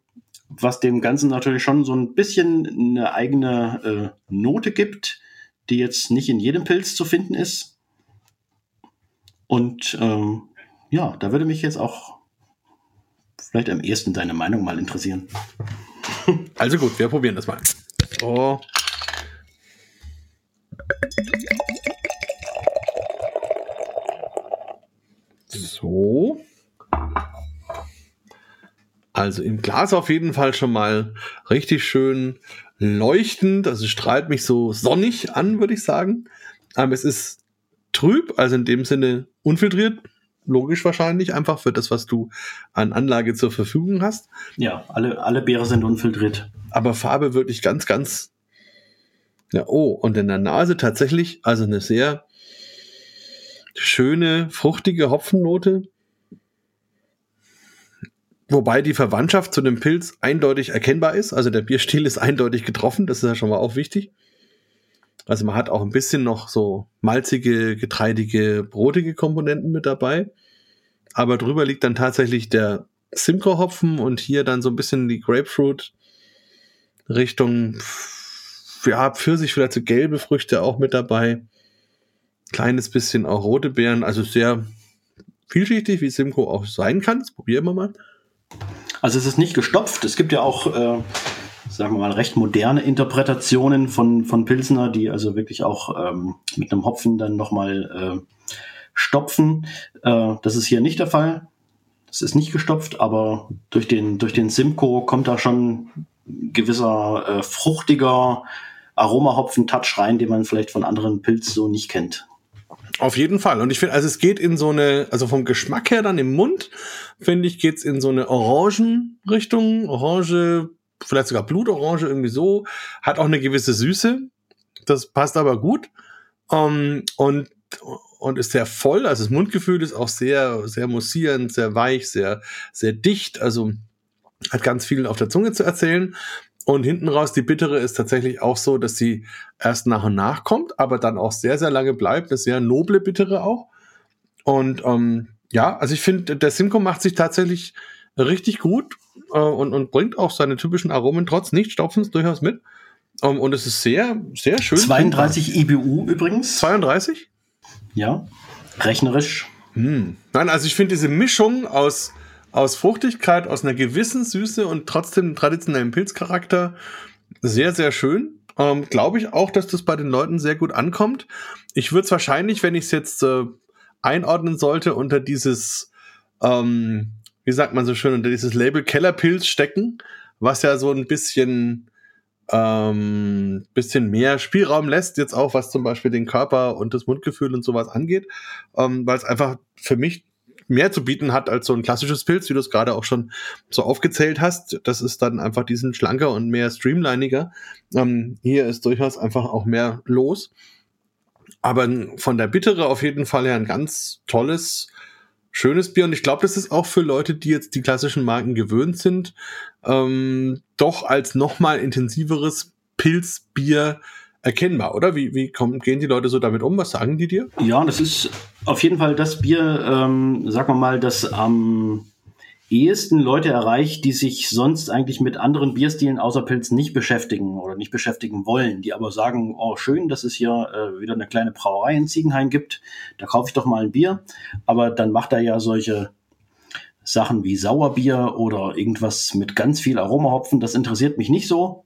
was dem Ganzen natürlich schon so ein bisschen eine eigene äh, Note gibt, die jetzt nicht in jedem Pilz zu finden ist. Und ähm, ja, da würde mich jetzt auch vielleicht am ehesten deine Meinung mal interessieren. Also gut, wir probieren das mal. Oh. So. Also im Glas auf jeden Fall schon mal richtig schön leuchtend. Also strahlt mich so sonnig an, würde ich sagen. Aber es ist trüb, also in dem Sinne unfiltriert, logisch wahrscheinlich, einfach für das, was du an Anlage zur Verfügung hast. Ja, alle, alle Beere sind unfiltriert. Aber Farbe wirklich ganz, ganz. Ja, oh, und in der Nase tatsächlich, also eine sehr schöne, fruchtige Hopfennote. Wobei die Verwandtschaft zu dem Pilz eindeutig erkennbar ist. Also der Bierstil ist eindeutig getroffen, das ist ja schon mal auch wichtig. Also man hat auch ein bisschen noch so malzige, getreidige, brotige Komponenten mit dabei. Aber drüber liegt dann tatsächlich der Simcoe-Hopfen und hier dann so ein bisschen die Grapefruit Richtung, ja, Pfirsich, vielleicht so gelbe Früchte auch mit dabei. Kleines bisschen auch rote Beeren, also sehr vielschichtig, wie Simcoe auch sein kann. Das probieren wir mal. Also es ist nicht gestopft. Es gibt ja auch äh, sagen wir mal, recht moderne Interpretationen von, von Pilsner, die also wirklich auch ähm, mit einem Hopfen dann nochmal äh, stopfen. Äh, das ist hier nicht der Fall. Das ist nicht gestopft, aber durch den, durch den Simcoe kommt da schon gewisser äh, fruchtiger Aromahopfen-Touch rein, den man vielleicht von anderen Pilz so nicht kennt. Auf jeden Fall. Und ich finde, also es geht in so eine, also vom Geschmack her dann im Mund, finde ich, geht's in so eine Orangenrichtung. Orange, vielleicht sogar Blutorange, irgendwie so. Hat auch eine gewisse Süße. Das passt aber gut. Um, ähm, und, und ist sehr voll. Also das Mundgefühl ist auch sehr, sehr mussierend, sehr weich, sehr, sehr dicht. Also hat ganz viel auf der Zunge zu erzählen. Und hinten raus, die bittere ist tatsächlich auch so, dass sie erst nach und nach kommt, aber dann auch sehr, sehr lange bleibt. Eine sehr noble bittere auch. Und ähm, ja, also ich finde, der Simcoe macht sich tatsächlich richtig gut äh, und, und bringt auch seine typischen Aromen trotz Nichtstopfens durchaus mit. Um, ähm, und es ist sehr, sehr schön. 32 IBU übrigens. 32? Ja, rechnerisch. Hm. Nein, also ich finde diese Mischung aus, aus Fruchtigkeit, aus einer gewissen Süße und trotzdem traditionellen Pilzcharakter sehr, sehr schön. Ähm, Glaube ich auch, dass das bei den Leuten sehr gut ankommt. Ich würde es wahrscheinlich, wenn ich es jetzt äh, einordnen sollte, unter dieses ähm, wie sagt man so schön, unter dieses Label Kellerpilz stecken, was ja so ein bisschen, ähm, bisschen mehr Spielraum lässt, jetzt auch was zum Beispiel den Körper und das Mundgefühl und sowas angeht, ähm, weil es einfach für mich mehr zu bieten hat als so ein klassisches Pilz, wie du es gerade auch schon so aufgezählt hast. Das ist dann einfach diesen schlanker und mehr streamliniger. Ähm, hier ist durchaus einfach auch mehr los. Aber von der Bittere auf jeden Fall her ein ganz tolles, schönes Bier und ich glaube, das ist auch für Leute, die jetzt die klassischen Marken gewöhnt sind, ähm, doch als nochmal intensiveres Pilzbier erkennbar, oder? Wie, wie kommen, gehen die Leute so damit um? Was sagen die dir? Ja, das ist auf jeden Fall das Bier, ähm, sagen wir mal, das am ehesten Leute erreicht, die sich sonst eigentlich mit anderen Bierstilen außer Pilz nicht beschäftigen oder nicht beschäftigen wollen, die aber sagen, oh schön, dass es hier äh, wieder eine kleine Brauerei in Ziegenhain gibt, da kaufe ich doch mal ein Bier, aber dann macht er ja solche Sachen wie Sauerbier oder irgendwas mit ganz viel Aromahopfen, das interessiert mich nicht so.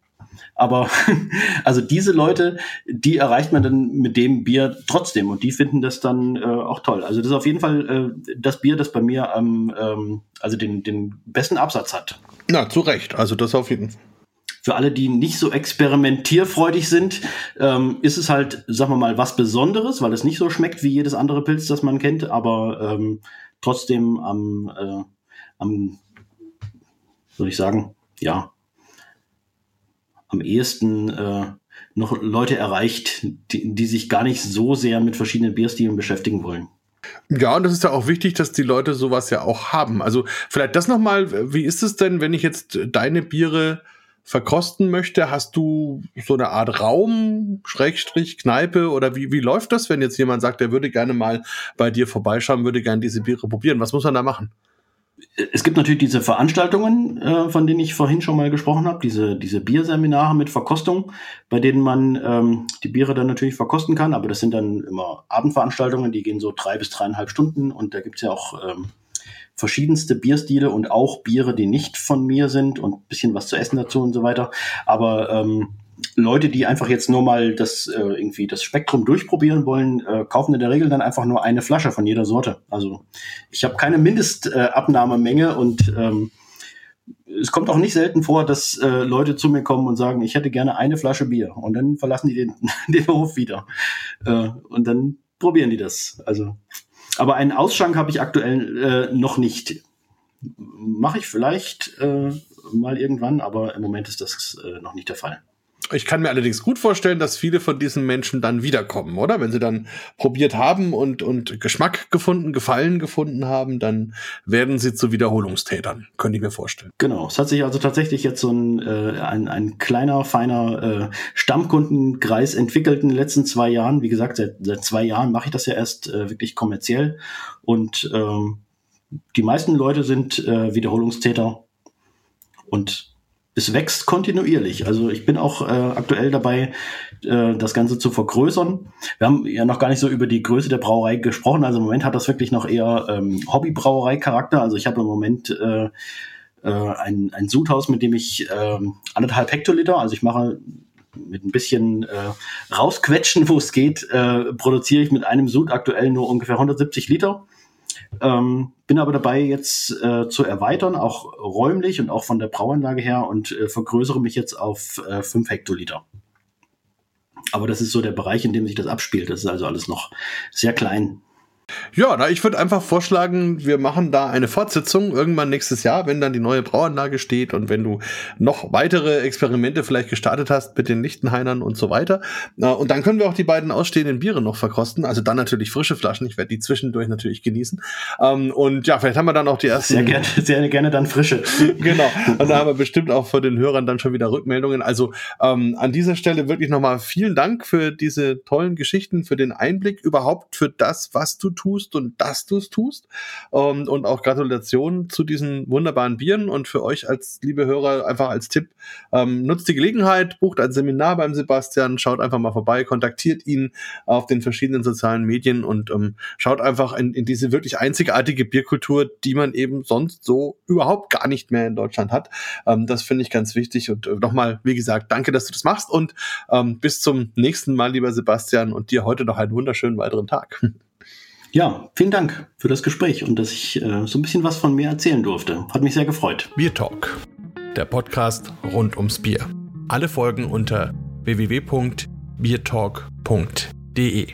Aber also diese Leute, die erreicht man dann mit dem Bier trotzdem und die finden das dann äh, auch toll. Also das ist auf jeden Fall äh, das Bier, das bei mir am, ähm, also den, den besten Absatz hat. Na, zu Recht. Also das auf jeden Fall. für alle, die nicht so experimentierfreudig sind, ähm, ist es halt, sagen wir mal, was Besonderes, weil es nicht so schmeckt wie jedes andere Pilz, das man kennt, aber ähm, trotzdem am, äh, am, soll ich sagen, ja, am ehesten äh, noch Leute erreicht, die, die sich gar nicht so sehr mit verschiedenen Bierstilen beschäftigen wollen. Ja, und das ist ja auch wichtig, dass die Leute sowas ja auch haben. Also vielleicht das nochmal, wie ist es denn, wenn ich jetzt deine Biere verkosten möchte? Hast du so eine Art Raum, Schrägstrich, Kneipe oder wie, wie läuft das, wenn jetzt jemand sagt, der würde gerne mal bei dir vorbeischauen, würde gerne diese Biere probieren? Was muss man da machen? Es gibt natürlich diese Veranstaltungen, äh, von denen ich vorhin schon mal gesprochen habe, diese, diese Bierseminare mit Verkostung, bei denen man ähm, die Biere dann natürlich verkosten kann, aber das sind dann immer Abendveranstaltungen, die gehen so drei bis dreieinhalb Stunden und da gibt's ja auch ähm, verschiedenste Bierstile und auch Biere, die nicht von mir sind und bisschen was zu essen dazu und so weiter. Aber ähm, Leute, die einfach jetzt nur mal das äh, irgendwie das Spektrum durchprobieren wollen, äh, kaufen in der Regel dann einfach nur eine Flasche von jeder Sorte. Also ich habe keine Mindestabnahmemenge äh, und ähm, es kommt auch nicht selten vor, dass äh, Leute zu mir kommen und sagen, ich hätte gerne eine Flasche Bier und dann verlassen die den, den Hof wieder äh, und dann probieren die das. Also, aber einen Ausschank habe ich aktuell äh, noch nicht. Mache ich vielleicht äh, mal irgendwann, aber im Moment ist das äh, noch nicht der Fall. Ich kann mir allerdings gut vorstellen, dass viele von diesen Menschen dann wiederkommen, oder? Wenn sie dann probiert haben und, und Geschmack gefunden, Gefallen gefunden haben, dann werden sie zu Wiederholungstätern, könnte ich mir vorstellen. Genau. Es hat sich also tatsächlich jetzt so ein, äh, ein, ein kleiner, feiner äh, Stammkundenkreis entwickelt in den letzten zwei Jahren. Wie gesagt, seit, seit zwei Jahren mache ich das ja erst äh, wirklich kommerziell. Und ähm, die meisten Leute sind äh, Wiederholungstäter. Und es wächst kontinuierlich. Also ich bin auch äh, aktuell dabei, äh, das Ganze zu vergrößern. Wir haben ja noch gar nicht so über die Größe der Brauerei gesprochen. Also im Moment hat das wirklich noch eher ähm, Hobbybrauerei-Charakter. Also ich habe im Moment äh, äh, ein, ein Sudhaus, mit dem ich äh, anderthalb Hektoliter, also ich mache mit ein bisschen äh, rausquetschen, wo es geht, äh, produziere ich mit einem Sud aktuell nur ungefähr 170 Liter. Ähm, bin aber dabei, jetzt äh, zu erweitern, auch räumlich und auch von der Brauanlage her und äh, vergrößere mich jetzt auf äh, 5 Hektoliter. Aber das ist so der Bereich, in dem sich das abspielt. Das ist also alles noch sehr klein. Ja, na, ich würde einfach vorschlagen, wir machen da eine Fortsetzung irgendwann nächstes Jahr, wenn dann die neue Brauanlage steht und wenn du noch weitere Experimente vielleicht gestartet hast mit den Lichtenhainern und so weiter. Und dann können wir auch die beiden ausstehenden Biere noch verkosten. Also dann natürlich frische Flaschen. Ich werde die zwischendurch natürlich genießen. Ähm, und ja, vielleicht haben wir dann auch die ersten. Sehr gerne, sehr gerne dann frische. genau. Und da haben wir bestimmt auch von den Hörern dann schon wieder Rückmeldungen. Also ähm, an dieser Stelle wirklich nochmal vielen Dank für diese tollen Geschichten, für den Einblick überhaupt für das, was du tust und dass du es tust. Ähm, und auch Gratulation zu diesen wunderbaren Bieren und für euch als liebe Hörer einfach als Tipp, ähm, nutzt die Gelegenheit, bucht ein Seminar beim Sebastian, schaut einfach mal vorbei, kontaktiert ihn auf den verschiedenen sozialen Medien und ähm, schaut einfach in, in diese wirklich einzigartige Bierkultur, die man eben sonst so überhaupt gar nicht mehr in Deutschland hat. Ähm, das finde ich ganz wichtig und äh, nochmal, wie gesagt, danke, dass du das machst und ähm, bis zum nächsten Mal, lieber Sebastian, und dir heute noch einen wunderschönen weiteren Tag. Ja, vielen Dank für das Gespräch und dass ich äh, so ein bisschen was von mir erzählen durfte. Hat mich sehr gefreut. Bier Talk, der Podcast rund ums Bier. Alle Folgen unter www.biertalk.de.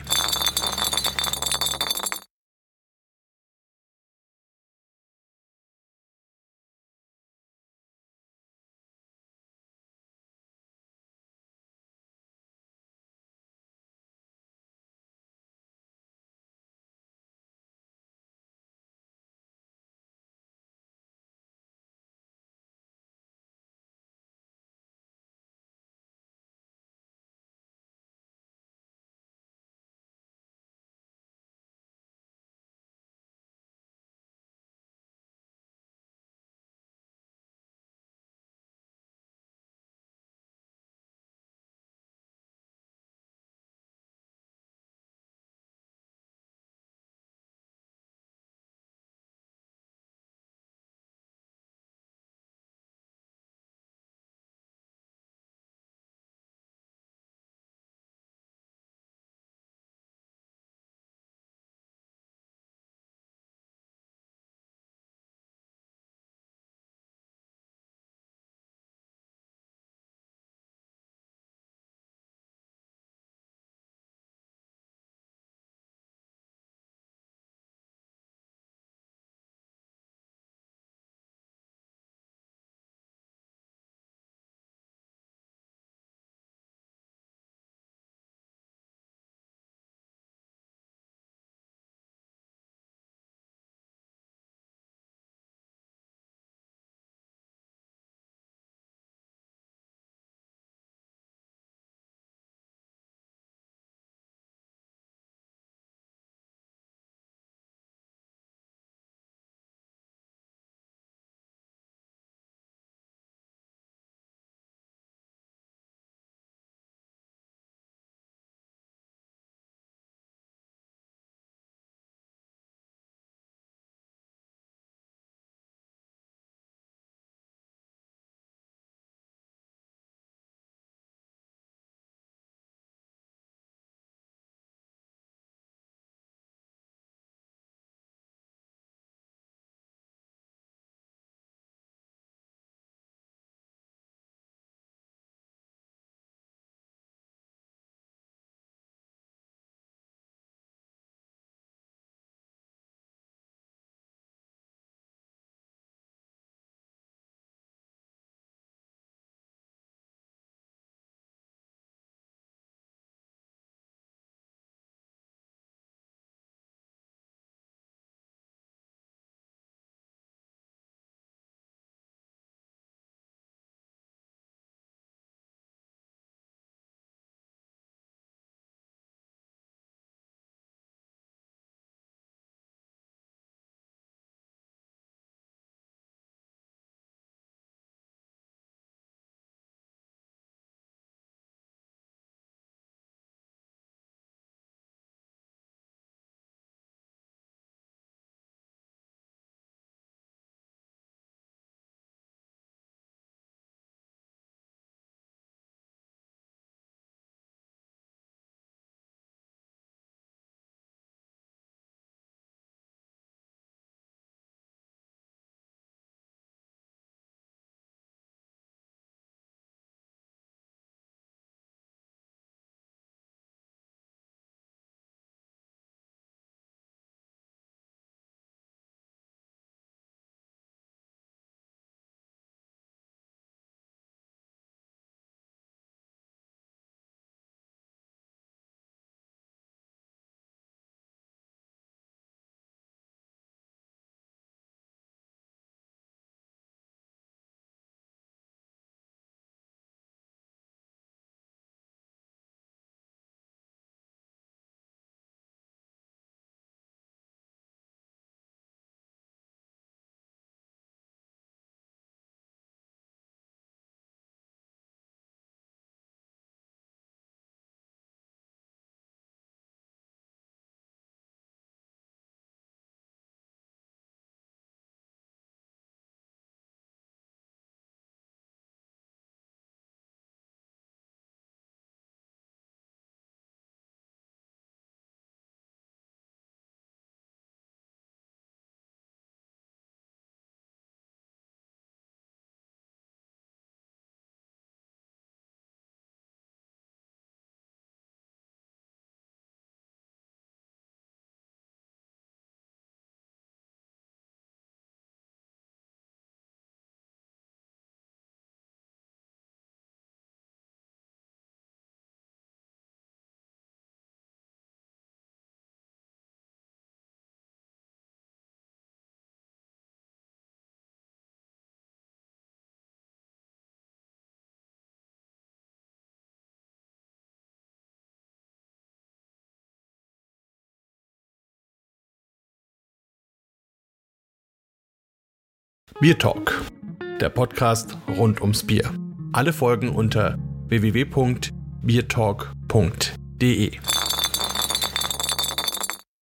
Bier Talk, der Podcast rund ums Bier. Alle Folgen unter www.biertalk.de.